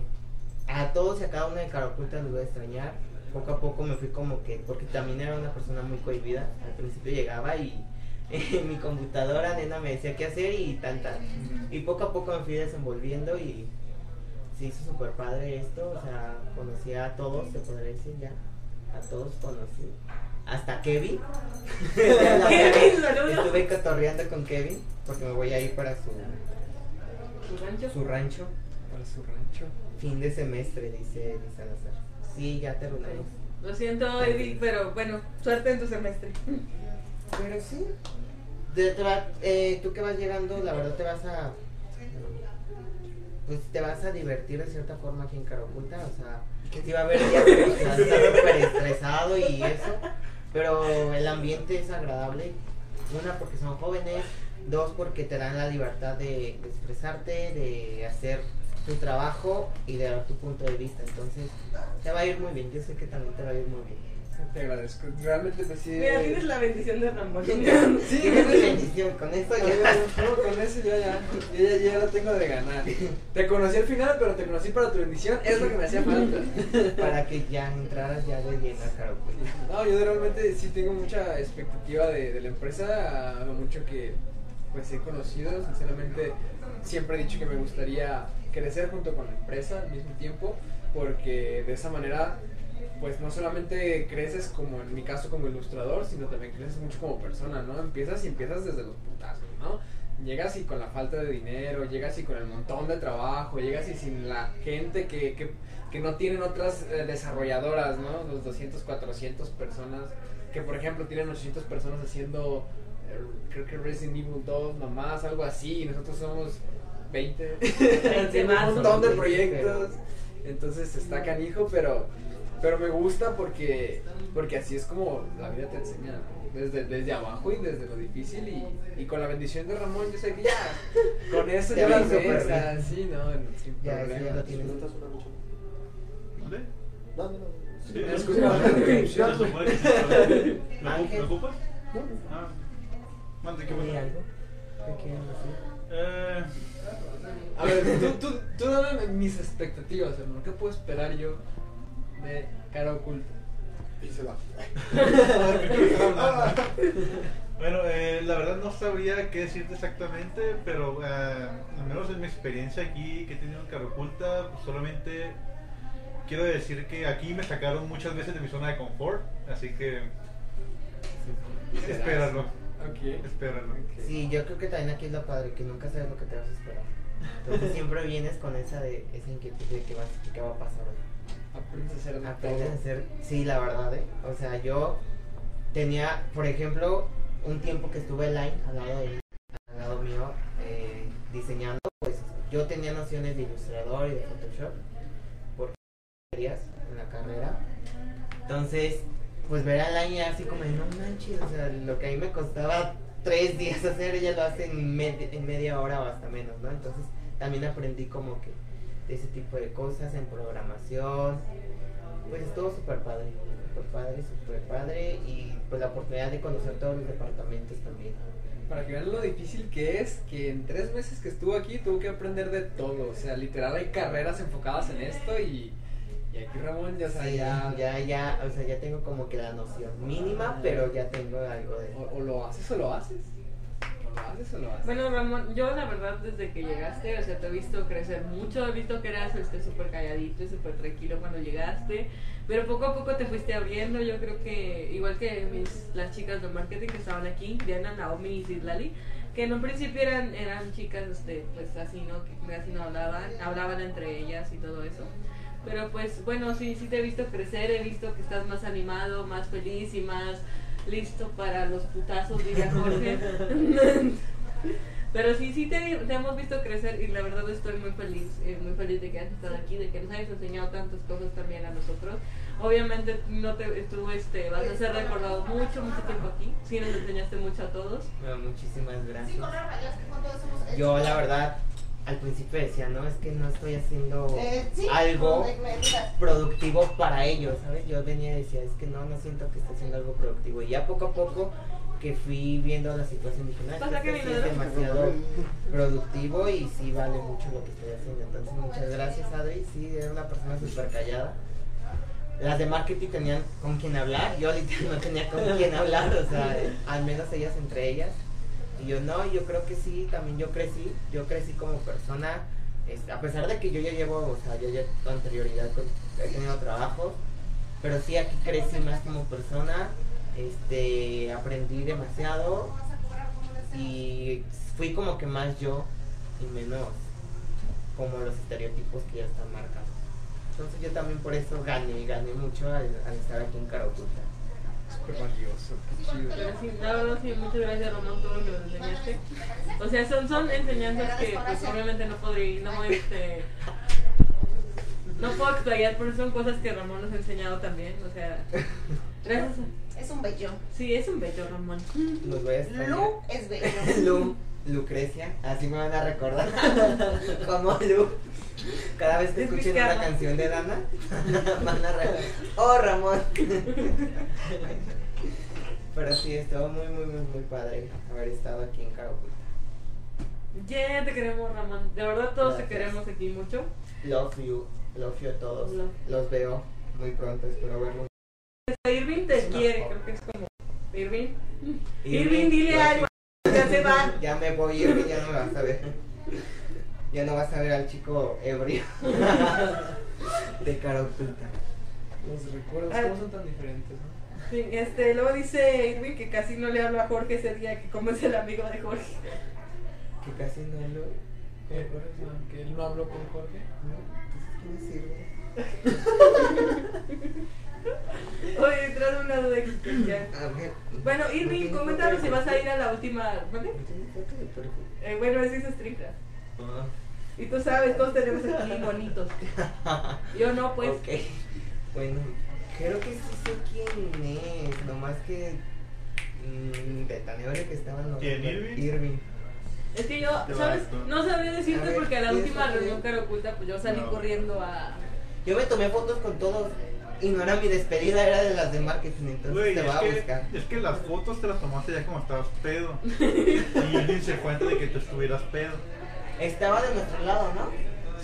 a todos y a cada uno de Caraculta los voy a extrañar. Poco a poco me fui como que, porque también era una persona muy cohibida. Al principio llegaba y *laughs* en mi computadora, nena, me decía qué hacer y tal, tal. Y poco a poco me fui desenvolviendo y se hizo súper padre esto. O sea, conocí a todos, se podría decir ya. A todos conocí. Hasta Kevin. *laughs* Kevin, saludos. Estuve cotorreando con Kevin porque me voy a ir para su, ¿Tu rancho? su rancho. Para su rancho. Fin de semestre, dice Eddie Salazar. Sí, ya terminamos. Lo siento Eddie, pero bueno, suerte en tu semestre. Pero sí. De- te va- eh, tú que vas llegando, la verdad te vas a. Pues te vas a divertir de cierta forma aquí en Caraculta. O sea, sí va a haber días que vas a estar súper estresado y eso. Pero el ambiente es agradable. Una, porque son jóvenes. Dos, porque te dan la libertad de, de expresarte, de hacer tu trabajo y de dar tu punto de vista. Entonces, te va a ir muy bien. Yo sé que también te va a ir muy bien. Te agradezco. Realmente pues sí. Mira, tienes la bendición de Ramón. Sí, *laughs* Tienes mi bendición, con esto ya. no, con eso yo ya, yo ya, ya lo tengo de ganar. Te conocí al final, pero te conocí para tu bendición, es lo que me hacía falta. *laughs* para que ya entraras ya de lleno a. No, yo realmente sí tengo mucha expectativa de, de la empresa, a lo mucho que pues he conocido, sinceramente siempre he dicho que me gustaría crecer junto con la empresa al mismo tiempo porque de esa manera pues no solamente creces como en mi caso como ilustrador, sino también creces mucho como persona, ¿no? Empiezas y empiezas desde los putazos, ¿no? Llegas y con la falta de dinero, llegas y con el montón de trabajo, llegas y sin la gente que, que, que no tienen otras eh, desarrolladoras, ¿no? Los 200, 400 personas, que por ejemplo tienen 800 personas haciendo, eh, creo que Resident Evil 2 nomás, algo así, y nosotros somos 20, *laughs* haciendo más, un montón de 20, proyectos, entonces está canijo, pero, pero me gusta porque, porque así es como la vida te enseña, ¿no? desde, desde abajo y desde lo difícil y, y con la bendición de Ramón yo sé que ya, con eso ya las ves, así, ¿no? Sin Ya, eso ya problema. lo tienes. ¿Dónde? No, no, no. Sí, Me sí, sí, pero- ¿Me ocup- Ángel. ¿Me ocupas? Ah, mande, ¿qué ¿Hay pasa? algo? Eh, A ver, tú, tú, tú dame mis expectativas, hermano. ¿Qué puedo esperar yo de cara oculta? Y se va. *laughs* Bueno, eh, la verdad no sabría qué decirte exactamente, pero eh, al menos en mi experiencia aquí que he tenido en Caraculta, pues, solamente quiero decir que aquí me sacaron muchas veces de mi zona de confort, así que espéralo, Ok. espéralo. Sí, yo creo que también aquí es lo padre, que nunca sabes lo que te vas a esperar. Entonces siempre vienes con esa de esa inquietud de qué va, qué va a pasar hoy. Aprendes a hacer de Aprendes a todo. hacer, sí, la verdad, ¿eh? O sea, yo tenía, por ejemplo, un tiempo que estuve line al lado, mío eh, diseñando, pues yo tenía nociones de ilustrador y de Photoshop, porque materias en la carrera. Entonces, pues ver a line así como de no manches, o sea, lo que a mí me costaba tres días *laughs* hacer, ella lo hace en, med- en media hora o hasta menos, ¿no? Entonces, también aprendí como que ese tipo de cosas en programación. Pues estuvo súper padre, súper padre, súper padre y pues la oportunidad de conocer todos los departamentos también. Para que vean lo difícil que es, que en tres meses que estuvo aquí tuvo que aprender de todo. O sea, literal hay carreras enfocadas en esto y, y aquí Ramón ya, Sí, ya, ya, ya, o sea, ya tengo como que la noción mínima, pero ya tengo algo de... O, o lo haces o lo haces. Bueno, Ramón, yo la verdad desde que llegaste, o sea, te he visto crecer mucho, he visto que eras este súper calladito y súper tranquilo cuando llegaste, pero poco a poco te fuiste abriendo, yo creo que igual que mis, las chicas de marketing que estaban aquí, Diana, Naomi y Citlali, que en un principio eran, eran chicas, este, pues así, ¿no? Que casi no hablaban, hablaban entre ellas y todo eso. Pero pues bueno, sí, sí te he visto crecer, he visto que estás más animado, más feliz y más listo para los putazos, diría *laughs* Jorge. Pero sí, sí te, te hemos visto crecer y la verdad estoy muy feliz, eh, muy feliz de que hayas estado aquí, de que nos hayas enseñado tantas cosas también a nosotros. Obviamente no te, tú este, vas a ser recordado mucho, mucho tiempo aquí, sí nos enseñaste mucho a todos. Bueno, muchísimas gracias. Yo la verdad al principio decía, no, es que no estoy haciendo Eh, sí, algo productivo para ellos, ¿sabes? Yo venía y decía, es que no, no siento que esté haciendo algo productivo. Y ya poco a poco que fui viendo la situación dije, no, es que esto sí es de- demasiado *laughs* productivo y sí vale mucho lo que estoy haciendo. Entonces, muchas gracias, Adri. Sí, era una persona súper callada. Las de marketing tenían con quien hablar, yo literal *laughs* no tenía con quién hablar, o sea, al menos ellas entre ellas. Y yo no, yo creo que sí, también yo crecí, yo crecí como persona, este, a pesar de que yo ya llevo, o sea, yo ya con anterioridad he tenido trabajo, pero sí aquí crecí más como persona, este, aprendí demasiado y fui como que más yo y menos como los estereotipos que ya están marcados. Entonces yo también por eso gané, gané mucho al, al estar aquí en Caraculta. Súper valioso, qué chido. Pero sí, la verdad sí, muchas gracias Ramón, todo lo que nos enseñaste. O sea, son, son enseñanzas que pues obviamente no podría, no voy, este, no puedo explayar, pero son cosas que Ramón nos ha enseñado también, o sea, gracias. Es un bello. Sí, es un bello Ramón. Los voy a extrañar. Lu es bello. *laughs* Lu, Lucrecia, así me van a recordar. *laughs* Como Lu. Cada vez que Es escuchen una canción de Dana, *laughs* van a recordar. Oh, Ramón. *laughs* Pero sí, estuvo muy, muy, muy, muy padre haber estado aquí en Caraculta. Yeah, te queremos Ramón. De verdad todos te queremos aquí mucho. Love you, love you a todos. Love. Los veo muy pronto, espero verlos. Irving te quiere, creo que es como Irving. Irving, Irving, dile algo. Ya se va. Ya me voy, Irving, ya no me vas a ver. Ya no vas a ver al chico ebrio. *laughs* De cara oculta. Los recuerdos, Ah. ¿cómo son tan diferentes? no? Este, luego dice Irving que casi no le habla a Jorge ese día, que como es el amigo de Jorge. Que casi no lo. Eh, eso, que él no habló con Jorge. Entonces, ¿qué me sirve? *laughs* Oye, entrando una duda existencial. A ver. Bueno, ¿no Irving, coméntanos si vas a ir a la última. ¿No perfil? Eh, bueno, ese es estricta. Y tú sabes, todos tenemos aquí bonitos. *laughs* Yo no, pues. Ok. Bueno, creo que sí sé quién es. Nomás que. Mmm, de tan que estaba no ¿Quién. Irving? Irving. Es que yo, ¿sabes? ¿no? Sabría decirte A ver, porque a la ¿y última reunión cara oculta, pues yo salí No. corriendo a. Yo me tomé fotos con todos. Y no era mi despedida, era de las de marketing. Entonces te va a que, buscar. es que las fotos te las tomaste ya como estabas pedo. *laughs* y Irving se cuenta de que tú estuvieras pedo. Estaba de nuestro lado, ¿no?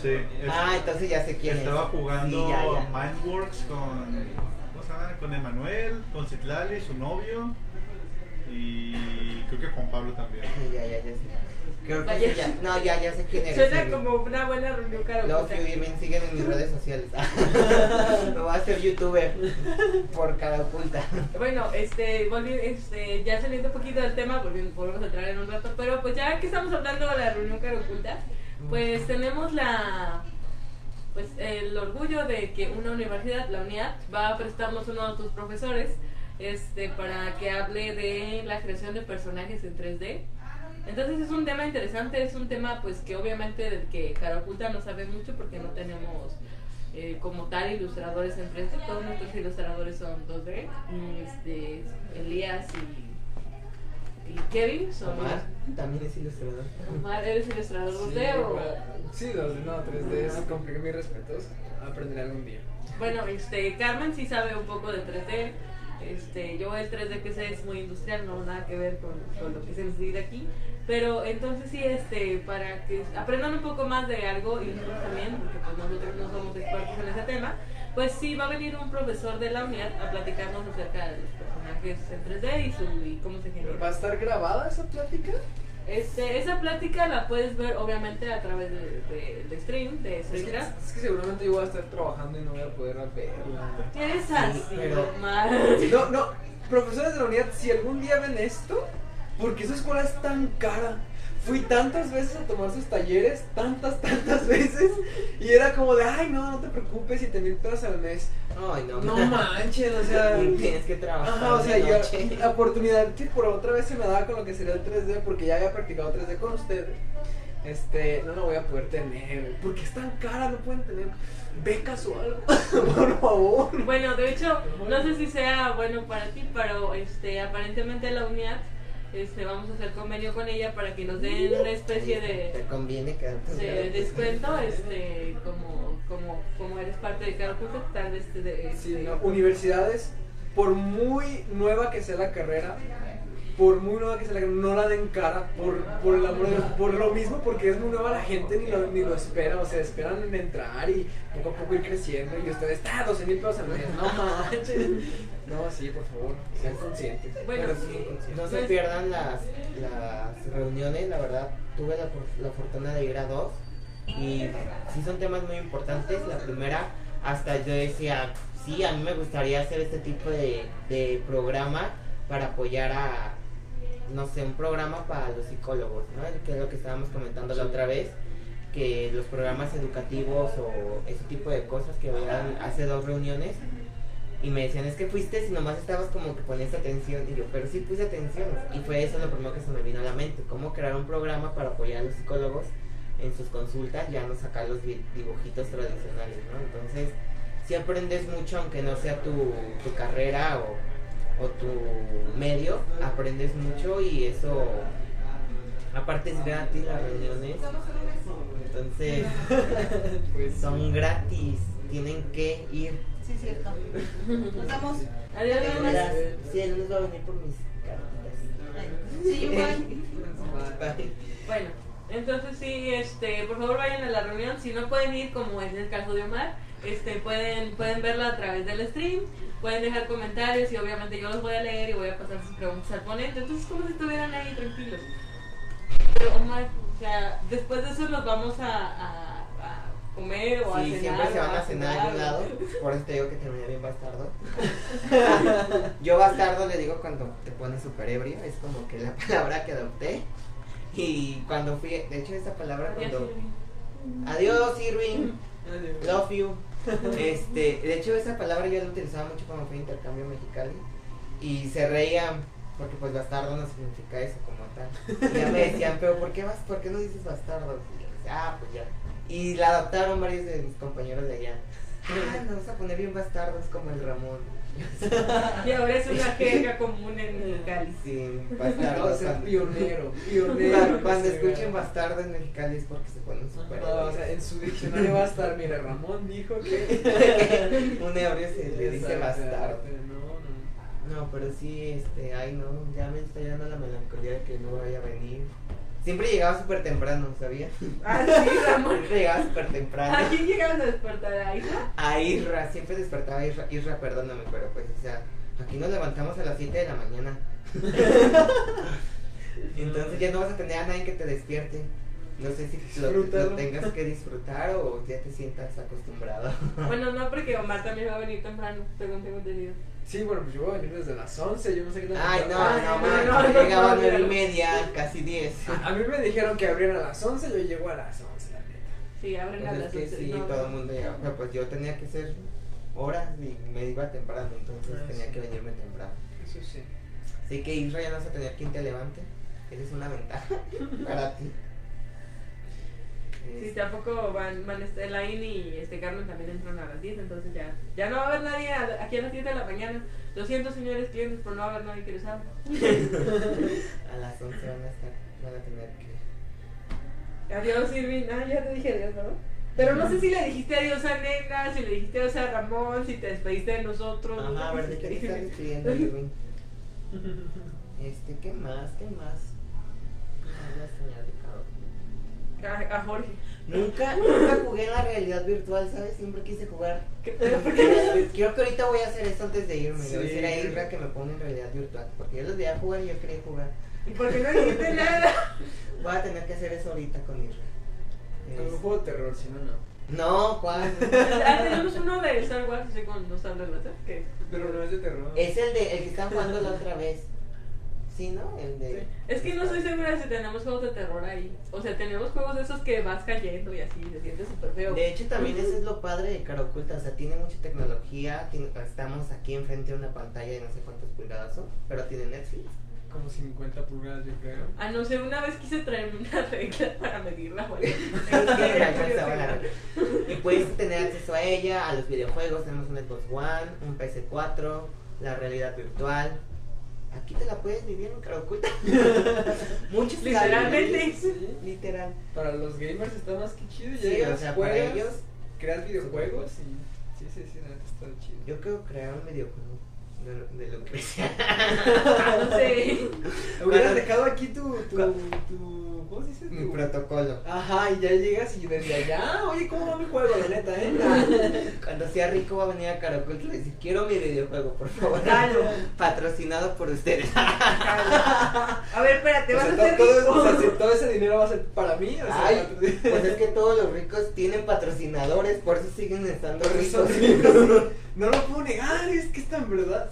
Sí. es- Ah, entonces ya sé quién estaba es. jugando Sí, ya, ya. Mindworks con. ¿Cómo se llama? Con Emanuel, con Citlali, su novio. Y creo que Juan Pablo también. Sí, ya, ya, ya sé. Creo que sí, ya. No, ya, ya sé quién eres. Suena como una buena reunión cara Los que Irving siguen en mis redes sociales. *laughs* *laughs* Me voy a hacer youtuber por cara oculta. Bueno, este, este, ya saliendo un poquito del tema, volvemos a entrar en un rato, pero pues ya que estamos hablando de la reunión cara oculta, pues tenemos la, pues el orgullo de que una universidad, la UNIAD, va a prestarnos uno de tus profesores, este, para que hable de la creación de personajes en 3D. Entonces es un tema interesante, es un tema pues que obviamente del que Cara Oculta no sabe mucho porque no tenemos eh, como tal ilustradores en 3D, todos nuestros ilustradores son 2D, y, este, Elías y, y Kevin son Omar también es ilustrador. Omar, ¿eres ilustrador 2D Sí, o...? Sí, los de no, 3D es complicado, mis respetos. Aprenderé algún día. Bueno, este, Carmen sí sabe un poco de 3D. Este, yo el 3D que sé es muy industrial, no nada que ver con, con lo que se necesita aquí. Pero entonces sí, este, para que aprendan un poco más de algo y nosotros también, porque pues nosotros no somos expertos en ese tema, pues sí va a venir un profesor de la unidad a platicarnos acerca de los personajes en 3D y, su, y cómo se ¿Va a genera. estar grabada esa plática? Este, esa plática la puedes ver obviamente a través de, de, de stream, de Es que, es que seguramente yo voy a estar trabajando y no voy a poder verla. ¿Qué es así, pero-? No, no, profesores de la unidad, si algún día ven esto, porque esa escuela es tan cara. Fui tantas veces a tomar sus talleres, tantas, tantas *laughs* veces, y era como de, ay, no, no te preocupes, 7 mil pesos al mes. Ay, no. No manches, o sea. Y *laughs* tienes que trabajar. Ajá, o sea, yo, la oportunidad que por otra vez se me daba con lo que sería el 3D, porque ya había practicado 3D con ustedes, este, no lo voy a poder tener, porque es tan cara, no pueden tener becas o algo, *laughs* por favor. Bueno, de hecho, no sé si sea bueno para ti, pero este, aparentemente la unidad, este, vamos a hacer convenio con ella para que nos den una especie Te de, conviene quedarte. de descuento, este, como, como, como eres parte de cada curso, tal vez te de, Sí, este, no, universidades, por muy nueva que sea la carrera, por muy nueva que sea la carrera, no la den cara, por, por el amor de Dios, por lo mismo, porque es muy nueva la gente, ni lo, ni lo espera, o sea, esperan en entrar y poco a poco ir creciendo, y ustedes, está, 12 mil pesos al mes, no manches. No, sí, por favor, sean conscientes. Bueno, sí. conscientes. No se Pues- pierdan las, las reuniones, la verdad, tuve la, la fortuna de ir a dos y sí son temas muy importantes. La primera, hasta yo decía, sí, a mí me gustaría hacer este tipo de, de programa para apoyar a, no sé, un programa para los psicólogos, ¿no? Que es lo que estábamos comentando la otra vez, que los programas educativos o ese tipo de cosas que vean hace dos reuniones y me decían, es que fuiste si nomás estabas como que ponías atención. Y yo, pero sí puse atención. Y fue eso lo primero que se me vino a la mente. Cómo crear un programa para apoyar a los psicólogos en sus consultas, ya no sacar los di- dibujitos tradicionales, ¿no? Entonces, si aprendes mucho, aunque no sea tu, tu carrera o, o tu medio, aprendes mucho y eso, aparte es gratis las reuniones. Entonces, *laughs* Pues, son gratis, tienen que ir. Sí, cierto. Nos damos. Adiós, más. Sí, él nos va a venir por mis cartitas. Sí, igual. Bueno, entonces sí, este, por favor vayan a la reunión. Si no pueden ir, como es el caso de Omar, este, pueden, pueden verla a través del stream, pueden dejar comentarios y obviamente yo los voy a leer y voy a pasar sus preguntas al ponente. Entonces, como si estuvieran ahí tranquilos. Pero Omar, o sea, después de eso nos vamos a, a- a comer o a Sí, cenar. siempre se van a cenar a algún lado. Por eso te digo que terminé bien bastardo. *laughs* Yo bastardo le digo cuando te pones súper ebrio. Es como que la *laughs* palabra que adopté. Y cuando fui, de hecho esa palabra Adiós, cuando... Irving. Adiós, Irving. Love you. *laughs* Este, de hecho esa palabra yo la utilizaba mucho cuando fui a intercambio mexicali y se reían porque pues bastardo no significa eso como tal. Y ya me decían, pero ¿por qué vas, por qué no dices bastardo? Y yo decía, ah, pues ya. Y la adoptaron varios de mis compañeros de allá. Ah, nos vamos a poner bien bastardos como el Ramón. *laughs* Y ahora es una jerga común en Mexicali. Sí, *laughs* Acabo bastardo. de ser Cuando, pionero, pionero. cuando- cuando escuchen bastardo en Mexicali es porque se ponen súper No, o sea, en su diccionario va a estar, mira, Ramón dijo que... *laughs* Un ebrio se le dice bastardo. No, no. No, pero sí, este, ay no, ya me está llegando la melancolía de que no vaya a venir. Siempre llegaba súper temprano, ¿sabía? *laughs* Ah, sí, Ramón. Siempre llegaba súper temprano. ¿A quién llegaban a despertar? ¿A Isla? A Isra, siempre despertaba a Isra, Isra, perdóname, pero pues, o sea, aquí nos levantamos a las 7 de la mañana. *laughs* Entonces ya no vas a tener a nadie que te despierte. No sé si lo, lo tengas que disfrutar o ya te sientas acostumbrado. Bueno, no, porque *laughs* Omar también va a venir temprano, según tengo entendido. Sí, bueno, pues yo voy a venir desde las 11, yo no sé qué tal. Ay, no, no, *laughs* no, no, no, llegaba a 9 y media, casi 10. A, a mí me dijeron que abrían a las 11, yo llego a las 11, la neta. Sí, abren a Pues es las que 11. sí, no, todo el mundo llegaba, pero pues yo tenía que ser horas y me iba temprano, entonces Ah, tenía sí. que venirme temprano. Eso sí. Así que Isra ya no vas a tener quien te levante, esa es una ventaja *laughs* para ti. Sí, Este, tampoco van, van este, Elaine y este Carmen también entran a las 10, entonces ya, ya no va a haber nadie a- aquí a las 10 de la mañana. Lo siento, señores clientes, pero no va a haber nadie que les hable. *laughs* a las 11 van a estar, van a tener que... Adiós, Irving. Ah, ya te dije adiós, ¿no? Pero no sé si le dijiste adiós a Nena, si le dijiste adiós a Ramón, si te despediste de nosotros. no Ajá, a ver, ¿de qué despidiendo, Irving? *laughs* Este, ¿qué más? ¿Qué más? Ay, la señal de. A, a Jorge. Nunca, nunca jugué en la realidad virtual, ¿sabes? Siempre quise jugar. ¿Qué pedo? ¿Por qué? Creo que ahorita voy a hacer esto antes de irme. Le voy a decir a Sí. Isra que me ponga en realidad virtual. Porque yo los veía jugar y yo quería jugar. ¿Y por qué no dijiste nada? *laughs* Voy a tener que hacer eso ahorita con Isra. Con un juego de terror, si no, no. No, ¿cuál? *laughs* Ah, tenemos uno de Star Wars, así con dos hablas, ¿no? ¿Qué? Pero no es de terror. Es el de el que están jugando la otra vez. Sí, ¿no? El de. Sí. Es que no estoy segura si tenemos juegos de terror ahí. O sea, tenemos juegos de esos que vas cayendo y así, se siente súper feo. De hecho, también eso es lo padre de Cara Oculta. O sea, tiene mucha tecnología. tiene- estamos aquí enfrente de una pantalla de no sé cuántas pulgadas son. Pero tiene Netflix. Como 50 pulgadas, yo creo. Ah, no sé, una vez quise traerme una regla *laughs* para medirla, *laughs* regla. Y puedes tener acceso a ella, a los videojuegos. Tenemos un Xbox One, un PS4, la realidad virtual. Aquí te la puedes vivir en cara oculta. *laughs* Muchos Literalmente. Sí. Literal. Para los gamers está más que chido. Sí, llegas, o sea, para juegas, ellos. creas videojuegos y. Sí, sí, sí, está chido. Yo creo crear un videojuego de, de Lucrecia. No sé. Hubieras dejado aquí tu. tu, tu ¿Cómo se dice? Mi Tu- protocolo. Ajá, y ya llegas y desde allá, oye, ¿cómo va mi juego? La neta, ¿eh? *laughs* Cuando sea rico va a venir a Cara Oculta y decir, quiero mi videojuego, por favor. Claro. *laughs* Patrocinado por ustedes. *laughs* A ver, espérate, O vas sea, a todo, ser todo- rico. o sea, si todo ese dinero va a ser para mí. O sea, Ay, para- pues es que todos los ricos tienen patrocinadores, por eso siguen estando ricos. no lo puedo negar, es que está en verdad.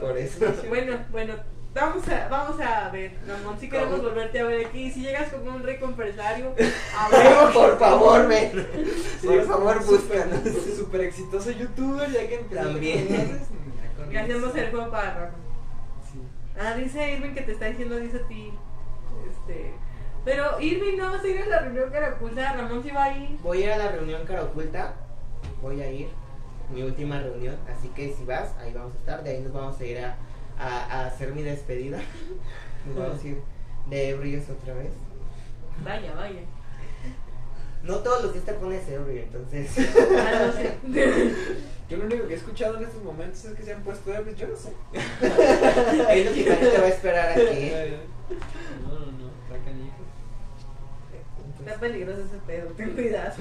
Por eso. Bueno, bueno, vamos a, vamos a ver, Ramón, si queremos ¿Cómo? volverte a ver aquí, si llegas como un rico empresario, *laughs* a Pero, ver, por favor, ven. Sí, Por favor, búscanos. Súper exitoso youtuber, ya que También. y hacemos el juego para Ramón. Sí. Ah, dice Irving que te está diciendo, dice a ti, este... Pero Irving no vas a ir a la reunión que la oculta, Ramón sí va a ir. Voy a ir a la reunión Cara Oculta. Voy a ir. Mi última reunión. Así que si vas, ahí vamos a estar. De ahí nos vamos a ir a, a, a hacer mi despedida. *laughs* Nos vamos a ir de ebrios otra vez. Vaya, vaya. No todos los días te pones ebrio, entonces. *laughs* Ah, no sé. *laughs* Yo lo único que he escuchado en estos momentos es que se han puesto ebrios, yo no sé. es lo que gente va a esperar aquí. No, no, no, está canijo. Está peligroso ese pedo, ten cuidado.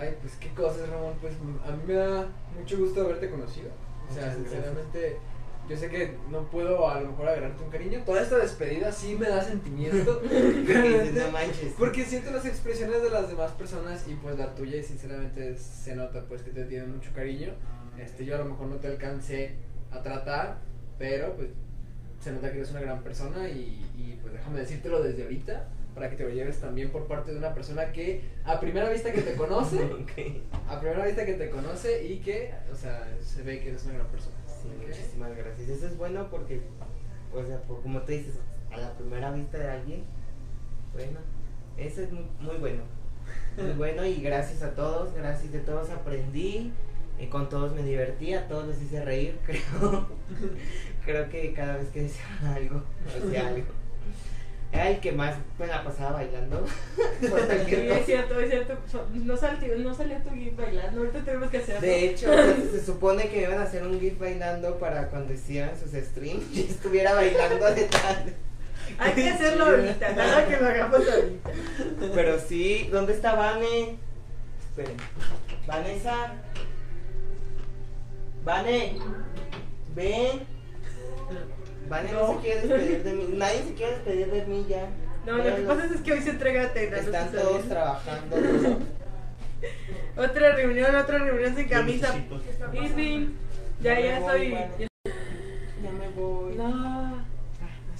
Ay, pues qué cosas, Ramón. Pues a mí me da mucho gusto haberte conocido. O sea, Muchas gracias. sinceramente, Yo sé que no puedo a lo mejor agarrarte un cariño. Toda esta despedida sí me da sentimiento. *laughs* No manches. Porque siento las expresiones de las demás personas y pues la tuya y sinceramente se nota pues que te tienen mucho cariño. Este, yo a lo mejor no te alcancé a tratar, pero pues se nota que eres una gran persona y, y, pues déjame decírtelo desde ahorita para que te lo lleves también por parte de una persona que a primera vista que te *laughs* conoce, a primera vista que te conoce y que, o sea, se ve que eres una gran persona. Sí, muchísimas gracias. Eso es bueno porque, o sea, por, como tú dices, a la primera vista de alguien, bueno, eso es muy, muy bueno. Muy *laughs* bueno y gracias a todos, gracias de todos aprendí, y con todos me divertí, a todos les hice reír, *laughs* creo. creo que cada vez que decía algo, hacía algo. Era el que más me la pasaba bailando. *laughs* por Sí, cualquier es cosa. cierto, es cierto. So- No, salió, no salió tu gif bailando. Ahorita tenemos que hacerlo. De hecho, se, *laughs* se supone que iban a hacer un GIF bailando para cuando hicieran sus streams y *laughs* estuviera bailando detrás. Hay que hacerlo ahorita, nada que lo hagamos ahorita. Pero sí, ¿dónde está Vane? Esperen. Vanessa. Vane. Ven. Vane no. No. se quiere despedir de mí. Nadie se quiere despedir de mí ya. No, lo que pasa es que hoy se entrega Tena. Están no todos trabajando. *laughs* Otra reunión, otra reunión sin camisa. Irving, ya, Ya. Vane. Ya me voy. No,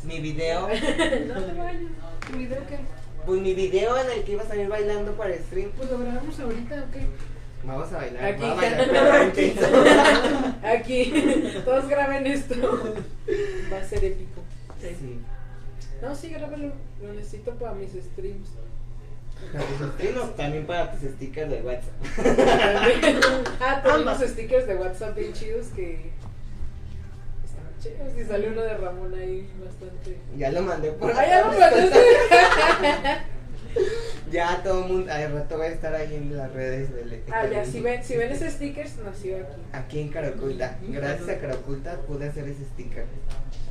Mi video. *laughs* no te vayas. ¿Tu video qué? Pues mi video en el que iba a salir bailando para stream. Pues lo grabamos ahorita, ¿o qué? Vamos a bailar. Aquí. Vamos a bailar. *laughs* Aquí, todos graben esto. Va a ser épico. Sí. No, sí, grábalo. Lo necesito para mis streams. Para tus streams, también para tus stickers de WhatsApp. ah, tenemos stickers de WhatsApp bien chidos que están chidos. Y sale uno de Ramón ahí bastante. Ya lo mandé por Ah, ya lo acá. *laughs* *laughs* Ya todo el mundo, al rato va a estar ahí en las redes del Ah, ya, si ven, si ven ese stickers, nació aquí. Aquí en Caraculta. Gracias a Caraculta pude hacer ese sticker.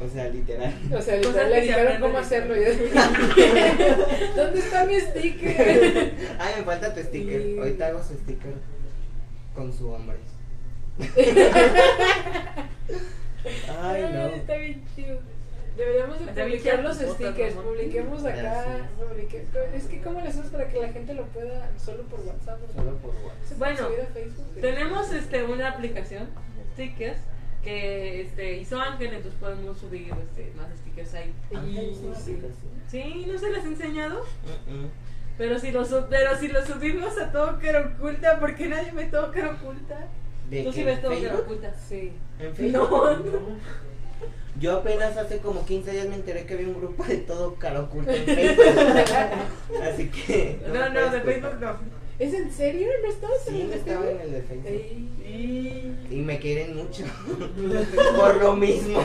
O sea, literal. O sea, literal, le dijeron cómo hacerlo. yo- *laughs* ¿Dónde está mi sticker? *laughs* Ay, me falta tu sticker. Y- Ahorita hago su sticker con su hombre. Ay, no. Deberíamos de publicar los stickers. Publiquemos acá. Publique- Es que, ¿cómo le hacemos para que la gente lo pueda solo por WhatsApp? ¿no? Solo por WhatsApp. Bueno, subir a Facebook. Tenemos este, una aplicación, stickers, que este, hizo Ángel, entonces podemos subir este, más stickers ahí. Y- Sí, Sí, no se las he enseñado, pero si lo, su- pero si lo subimos a todo cara oculta, porque nadie me todo cara oculta. ¿De Tú qué? sí ves todo cara ¿Facebook? oculta. Sí. ¿En Facebook? No, no. Yo apenas hace como 15 días me enteré que había un grupo de todo cara oculto en Facebook. *laughs* Así que. No, no, puedes de. Facebook no. ¿Es en serio? ¿No estabas en Sí, el de estaba en el de Facebook. Ey. Y me quieren mucho. *laughs* Por lo mismo.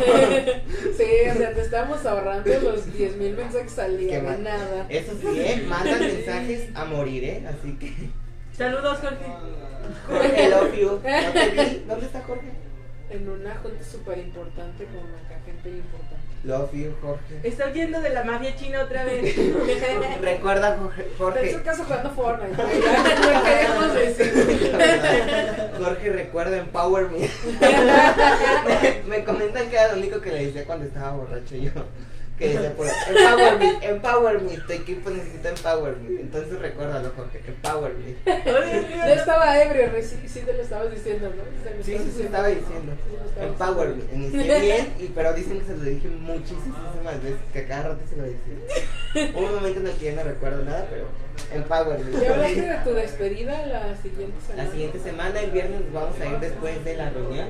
Sí, o sea, te estábamos ahorrando los 10 mil mensajes al día, de nada. Eso sí, ¿eh? Mandan mensajes a morir, ¿eh? Así que. Saludos, Jorge. Jorge, love you. *laughs* No. ¿Dónde está Jorge? En una junta súper importante con acá gente importante. Love you, Jorge. Está huyendo de la mafia china otra vez. *laughs* Recuerda, Jorge. En Jorge. su caso jugando Fortnite, *laughs* no queríamos decir. Jorge, recuerda, empower me. *laughs* me. me comentan que era lo único que le decía cuando estaba borracho yo. Que decía por empower me, empower me, tu equipo necesita empower me. Entonces recuérdalo, Jorge, empower me. *laughs* Yo estaba ebrio, sí, sí te lo estabas diciendo, ¿no? Sí, sí, sí, estaba diciendo. Empower me. Inicié bien, y, pero dicen que se lo dije muchísimas veces, que a cada rato se lo decía. *laughs* Hubo un momento en el que ya no recuerdo nada, pero empower. ¿Ya hablaste de tu despedida la siguiente semana? La siguiente semana, el viernes, vamos a ir después de la reunión.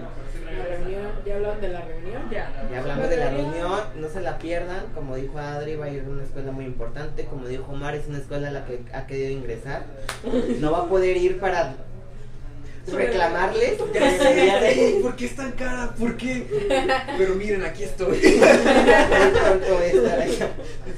La reunión, ¿ya hablaron de la reunión? Ya. Ya hablamos de la reunión, no se la pierdan. Como dijo Adri, va a ir a una escuela muy importante. Como dijo Omar, es una escuela a la que ha querido ingresar. No va a poder ir para reclamarles. ¿por qué es tan cara? ¿Por qué? *laughs* Pero miren, aquí estoy. *laughs* Pronto estar allá.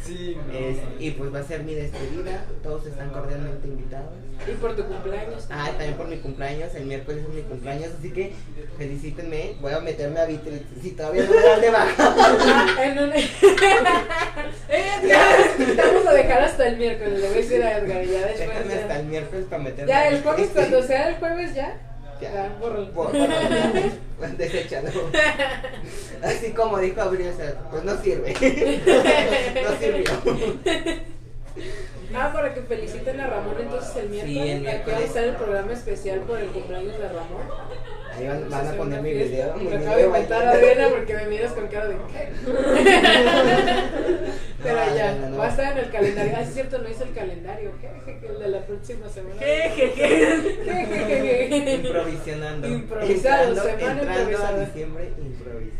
Sí, no. Es- y pues va a ser mi despedida. Todos están cordialmente invitados. Y por tu cumpleaños. Ah, también por mi cumpleaños. El miércoles es mi cumpleaños. Así que felicítenme. Voy a meterme a Beatles. Si todavía no me dan de baja. *laughs* Vamos a dejar hasta el miércoles, le voy a decir a Edgar, ya después. Déjame hasta Ya, el miércoles para meterme. ya el jueves, cuando sea el jueves, ya. Ya. Ya, *laughs* Deséchalo. *laughs* Así como dijo Abril, o sea, pues no sirve. *laughs* no sirvió. Ah, para que feliciten a Ramón entonces el miércoles. el Aquí miércoles. va a estar el programa especial por el cumpleaños de Ramón. Ahí van, van a poner mi video. mi Me acabo de inventar. Adriana porque me miras con cara de ¿qué? *laughs* Pero No, ya, no, no, no. va a estar en el calendario. Ah, sí es cierto, no hice el calendario. *laughs* ¿Qué? El de la próxima semana. ¿Qué, qué, qué? ¿Qué, qué, qué, qué? Improvisionando. Improvisado, Entrando, semana entrando improvisada. a diciembre,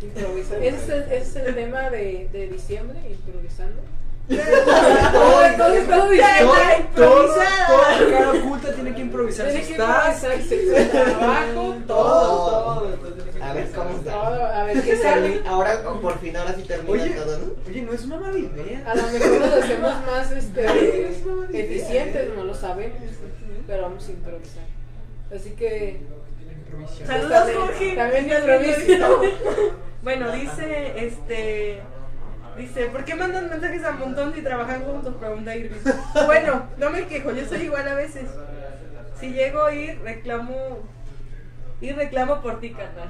improvisando. Ese es el, ese es el tema de, de diciembre, improvisando. Todo, todo cara oculta tiene que improvisar Tiene que improvisar trabajo, todo. Todo, todo. A ver cómo Todo, sale. a ver qué sale. Ahora, por fin, ahora sí termina Oye, todo, ¿no? oye, no es una mala idea. A lo mejor nos hacemos más este, *laughs* eficientes, no lo sabemos, pero vamos a improvisar. Así que Improvisión. Saludos, También- Jorge. también improviso. *laughs* Bueno, dice, este... Dice, ¿por qué mandan mensajes a montón si trabajan juntos? Pregunta Irving. *laughs* Bueno, no me quejo, yo soy igual a veces. Si llego a ir, reclamo... Y reclamo por ti, carnal.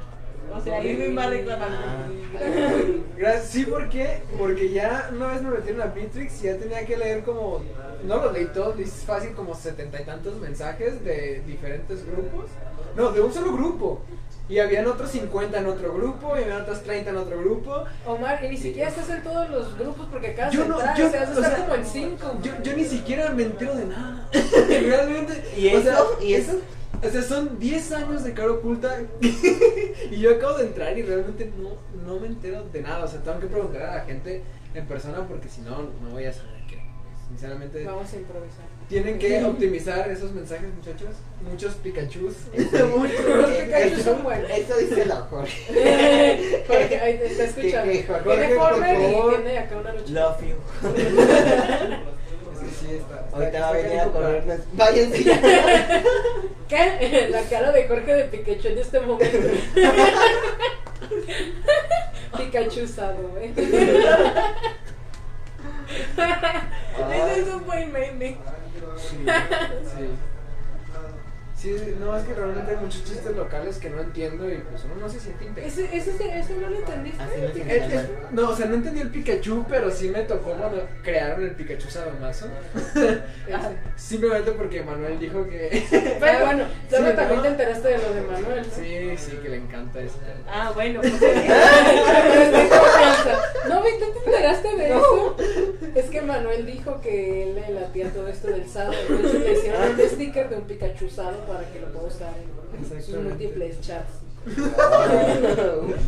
O sea, Irving va a reclamar por ti. Gracias. Sí, ¿por qué? Porque ya una vez me metieron a Bitrix y ya tenía que leer como, no los leí todos, es fácil como setenta y tantos mensajes de diferentes grupos. No, de un solo grupo. Y habían otros 50 en otro grupo, y habían otros 30 en otro grupo. Omar, y ni siquiera estás en todos los grupos porque acabas Yo de no, entrar, yo, o sea, has de o sea, como en cinco. Yo, yo ni siquiera me entero de nada. *laughs* *laughs* Realmente. ¿Y o sea, eso? ¿Y eso? O sea, son 10 años de cara oculta *laughs* y yo acabo de entrar y realmente no, no me entero de nada. O sea, tengo que preguntar a la gente en persona porque si no, no voy a saber qué. Sinceramente, Vamos a improvisar. Tienen que optimizar esos mensajes, muchachos. Muchos Pikachus. *laughs* Muchos, los eh, Pikachu eso- son buenos. Eso dice la Jorge. *laughs* Jorge, ahí te está escuchando. Que Jorge, Tiene acá una lucha. Love you. *laughs* Que sí, está. está- Ahorita va a venir a corrernos. Váyanse ya. ¿Qué? La cara de Jorge de Pikachu en este momento. Pikachu usado, güey. Ese es un buen meme. Sí, sí. Sí, no, es que realmente hay muchos chistes locales que no entiendo y pues uno no se siente integrado. ¿Ese, ese, ese no lo entendiste? Así no o sea, no entendí el Pikachu, pero sí me tocó cuando crearon el Pikachu Sadomaso. *laughs* *laughs* Simplemente porque Manuel dijo que. *laughs* Pero bueno, luego Sí, también ¿no? te enteraste de lo de Manuel. ¿no? Sí, sí, que le encanta eso. Ah, bueno, pues. No, ¿tú te enteraste de eso? Es que Manuel dijo que él le latía todo esto del sado. Entonces le hicieron un sticker de un Pikachu usado para que lo pueda usar en sus múltiples chats.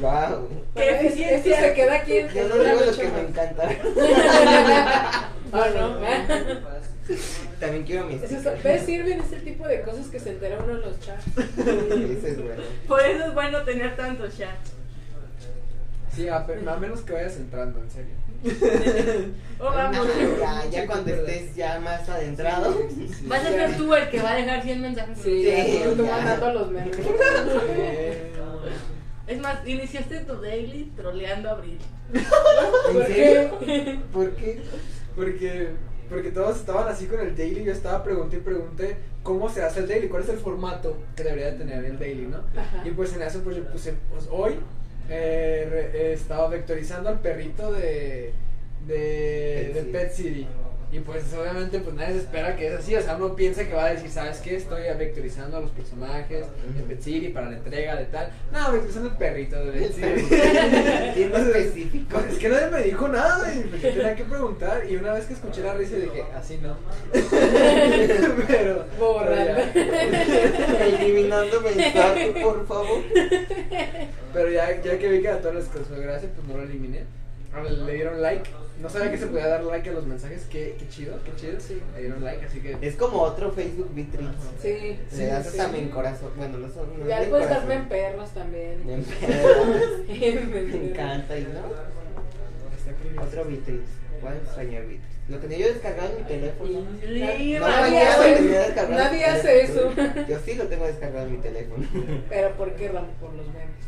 Wow. ¡Qué es- eficiencia! Esto se queda aquí en Yo no digo lo que me encanta. *laughs* Ah, no. También quiero mi Eso ¿Ves, Irving? Es el tipo de cosas que se entera uno en los chats. Ese es bueno. por eso es bueno tener tantos chats. Sí, a, menos que vayas entrando, en serio. *laughs* Oh, vamos. Ya, ya cuando estés ya más adentrado. Sí, sí, sí. Vas a ser tú el que va a dejar 100 mensajes. Sí, Sí, ya, tú ya. mandando a los memes. Es más, iniciaste tu daily troleando a Abril. ¿En ¿Por serio? qué? ¿Por qué? Porque, porque todos estaban así con el daily. Yo estaba pregunté y pregunté cómo se hace el daily, cuál es el formato que debería de tener el daily, ¿no? Ajá. Y pues en eso pues yo puse, pues hoy eh, re- eh, estaba vectorizando al perrito de, de, Pet de City. Pet City. Y pues obviamente pues nadie se espera que es así, o sea, uno piensa que va a decir, ¿sabes qué? Estoy vectorizando a los personajes de Pet City para la entrega de tal. No, vectorizando al perrito de Pet City. *laughs* Específico. Pues es que nadie me dijo nada y yo tenía que preguntar y una vez que escuché la risa dije, así no. *laughs* pero... Borrando. *laughs* Eliminando mensaje, por favor. pero ya, ya que vi que a todos les causó gracia, pues no lo eliminé. Le dieron like. No sabía que se podía dar like a los mensajes. Qué, qué chido, qué chido. Sí. Le dieron like, así que... Es como otro Facebook Bitrix. Sí, Le das sí. también corazón. Bueno, no son. No Ya es de puedes darme en perros también. En *laughs* perros. Me Me encanta. Y no. Otro Bitrix. Voy a extrañar Bitrix. Lo tenía yo descargado en mi teléfono. Sí, No, Nadie hace- lo tenía descargado en mi nadie hace eso. Yo sí lo tengo descargado en mi teléfono. Pero ¿por qué, Ram? Por los memes.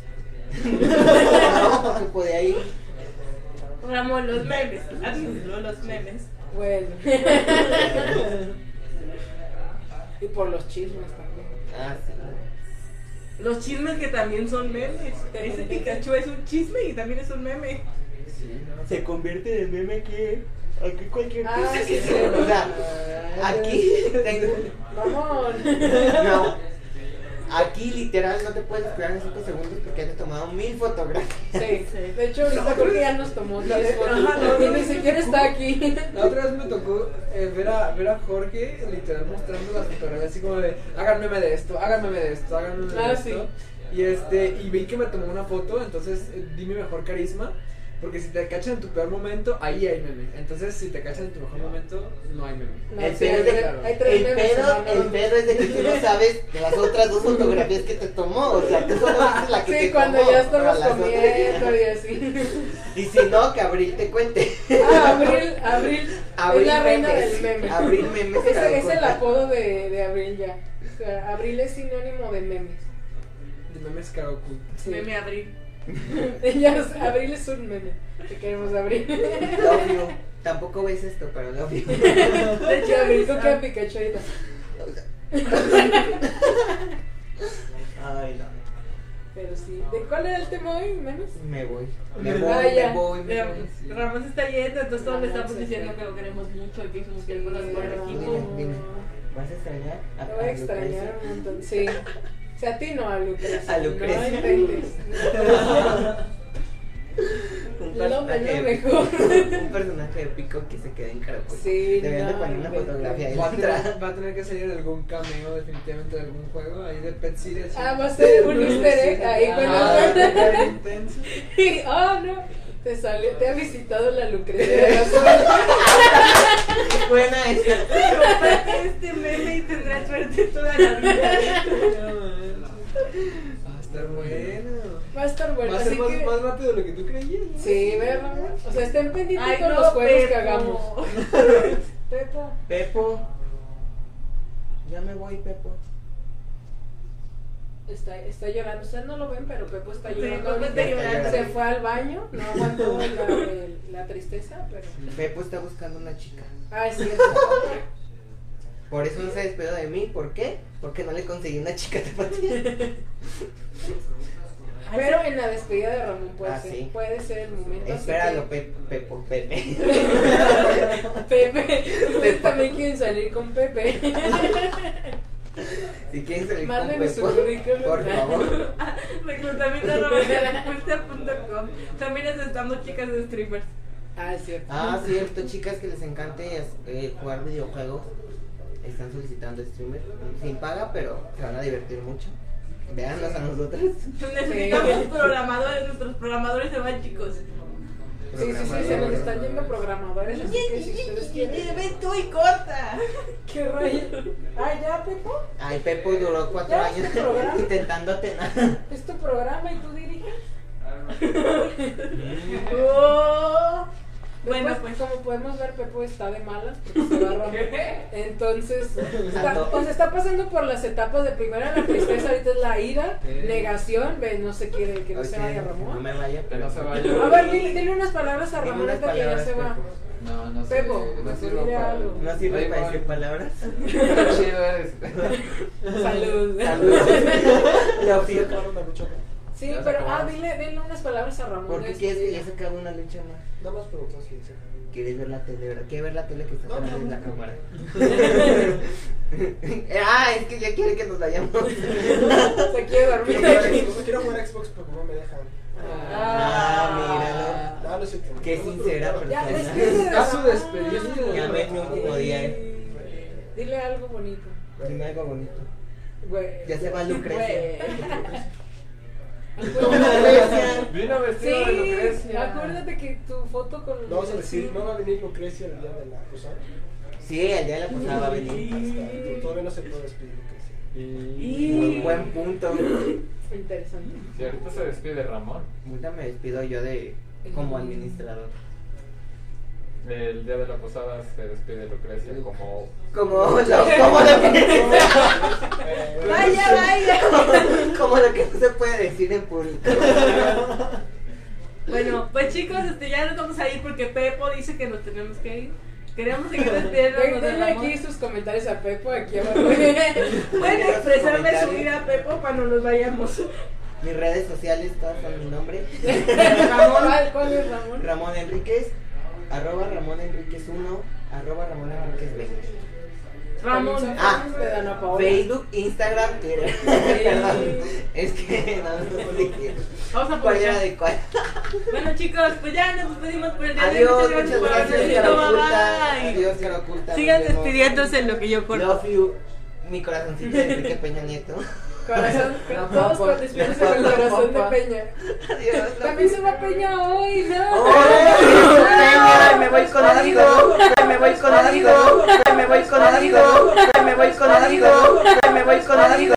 *laughs* No, porque podía ir. Ramón, los memes. Hazlo, los memes. Bueno. *laughs* y por los chismes también. Ah, sí. los chismes que también son memes. Ese Pikachu es un chisme y también es un meme. Sí, ¿no? Se convierte en meme aquí. Aquí cualquier Ah, cosa sí, que sí. se. O sea, aquí *laughs* tengo. Vamos. No. Aquí literal no te puedes esperar en 5 segundos porque ya te he tomado mil fotografías. Sí, de hecho ahorita creo que ya nos tomó 10 Ajá, fotos y ni siquiera está aquí. La otra vez me tocó eh, ver, a, ver a Jorge literal mostrando las fotografías así como de háganme de esto, háganme de esto, háganme de Ah, esto. sí. Y este, y vi que me tomó una foto, entonces eh, di mi mejor carisma. Porque si te cachan en tu peor momento, ahí hay meme. Entonces, si te cachan en tu mejor momento, no hay meme. No, el, sí, pedo es de- tres el memes pedo, el pedo es de que tú no sabes de las otras dos *laughs* fotografías que te tomó. O sea, tú solo viste la que te Sí, cuando tomó. ya estamos comiendo y así. Y si no, que Abril te cuente. Ah, Abril, Abril, Abril es la reina memes. del meme. Abril memes. Ese es el apodo de, de Abril ya. O sea, Abril es sinónimo de memes. De memes oculta. Sí. Meme abril. *laughs* Ella es- Abril es un meme. Te queremos Abril. *laughs* Love you. Tampoco ves esto, pero love you. De hecho, Abril con que ah, Pikachu. Ay, no. Pero sí. ¿De cuál era el tema hoy? ¿Memes? Me voy. Me voy, me voy, me Ram- voy. Ramón se está yendo, entonces todos le Ramón estamos diciendo que lo queremos mucho y que hicimos que cosas por el Ramón. equipo. Dime, dime. ¿Vas a extrañar? Te voy a extrañar un montón. Sí. *laughs* O sea, a ti no, a Lucrecia. A Lucrecia. No intentes. *laughs* Un Lo, lo personaje mejor. *laughs* Un personaje épico que se queda en caracol. Sí, Deberían de no, poner una inventes. fotografía ahí Va a, detrás. tener, va a tener que salir algún cameo definitivamente de algún juego ahí de Pet. Ah, va a ser un easter egg ahí Ah, cuando acá intenso. Y, oh no, te salió, te ha visitado la Lucrecia de la. *laughs* Buena esa. Comparte este meme y tendrás suerte toda la vida. No, man. Va a estar Va a estar bueno, Va a ser más, que... más rápido de lo que tú creías. ¿no? Sí, ¿verdad? O sea, estén pendientes Ay, con no, los juegos que hagamos. *laughs* Pepo. Pepo. Ya me voy, Pepo. Está, está llorando, ustedes no lo ven, pero Pepo está llorando. Está. Se fue al baño, no aguantó la, la tristeza, pero... Pepo está buscando una chica. Ah, es cierto. Por eso no se despedió de mí. ¿Por qué? Porque no le conseguí una chica tapatía. *laughs* Pero en la despedida de Ramón puede Ah, ser, sí. puede ser el momento. Espéralo, que- Pe- Pepo, Pepe. *laughs* Pepe, *laughs* ustedes también quieren salir con Pepe. *laughs* Si quieren salir con Mándenme su Pepo, currículum. por favor. Reclutamiento arroba yalacuesta.com. También aceptamos chicas de streamers. Ah, es cierto. Ah, cierto, chicas que les encante eh, jugar videojuegos. Están solicitando streamer. Sin paga, pero se van a divertir mucho. Véanlos a nosotros. Necesitamos programadores, nuestros programadores se van chicos. Sí, sí, sí, se nos están yendo programadores, así que si ustedes quieren... Ven tú y corta. ¿Qué rayo? Ah, ya, Pepo, Ay, Pepo duró cuatro Ya, años este *laughs* intentando atenar. es tu programa y tú diriges. *laughs* Oh. Bueno, Después, pues. como podemos ver, Pepo está de malas porque se va a *laughs* romper. Entonces, *laughs* está, pues está pasando por las etapas de primero la tristeza, ahorita es la ira, negación, ve, no se quiere que no se vaya No Ramón. me vaya, pero no se vaya. A ver, dile, dile unas palabras a Ramón hasta que ya se va. Pepo. No, no sé. Pepo, no sirvo dile para- algo. No sirve para decir palabras. *laughs* Qué chido eres. Salud. Saludos. Love you. Sí, Ya se pero, ah, dile, dile unas palabras a Ramón. ¿Por qué de quieres que ya se acabe una lucha más? Nada más preguntas, sí, sí. ¿Quieres ver la tele, verdad? ¿Quieres ver la tele que está No, sonando en no, la no. cámara? *laughs* ah, es que ya quiere que nos vayamos. *laughs* Se quiere dormir Quiero aquí. jugar- Quiero jugar Xbox, pero no me dejan. Ah, Ah, no es cierto. Qué sincera Ya, persona. despídete de A su despedida. Ya me mi último día. Dile algo bonito. Dime algo bonito. Ya se va Lucrecia. *laughs* Güey. Vino vestido de Sí, Lucrecia. acuérdate que tu foto con No vas a decir, no va a venir Lucrecia el día de la cosa. Sí, el día de la posada va a venir. Hasta- Todavía no se puede despedir Lucrecia. Muy buen punto. Interesante. Si ahorita se despide Ramón, Ahorita me despido yo de como administrador. el día de la posada se despide Lucrecia como. Como lo, como *laughs* Vaya, vaya. *laughs* como lo que no se puede decir en público. Bueno, pues chicos, este, ya nos vamos a ir porque Pepo dice que nos tenemos que ir. Queremos seguir despidiéndonos de Denle Ramón. aquí sus comentarios a Pepo, aquí abajo. *laughs* Pueden expresarme su vida a Pepo cuando nos vayamos. Mis redes sociales, todas son mi nombre. ¿Cuál, cuál es Ramón? Ramón Enríquez, arroba Ramón Enríquez 1, arroba Ramón Enríquez 20. Ramón. Ah. Facebook, Instagram, Twitter. Perdón, es que no, sé qué. Vamos a ¿Cuál era de cuál? Bueno chicos, pues ya nos despedimos por el día de hoy. Adiós, Muchas muchas por gracias, habernos cara visto. oculta. Adiós. Sigan despidiéndose en lo que yo corto. Love you, mi corazoncito de Enrique Peña Nieto. Corazón, no, todos participantes en el corazón de Peña. Adiós, También se va Peña hoy, ¿no? Peña, me voy con algo, me voy con algo, me voy con algo, me voy con algo, me voy con algo.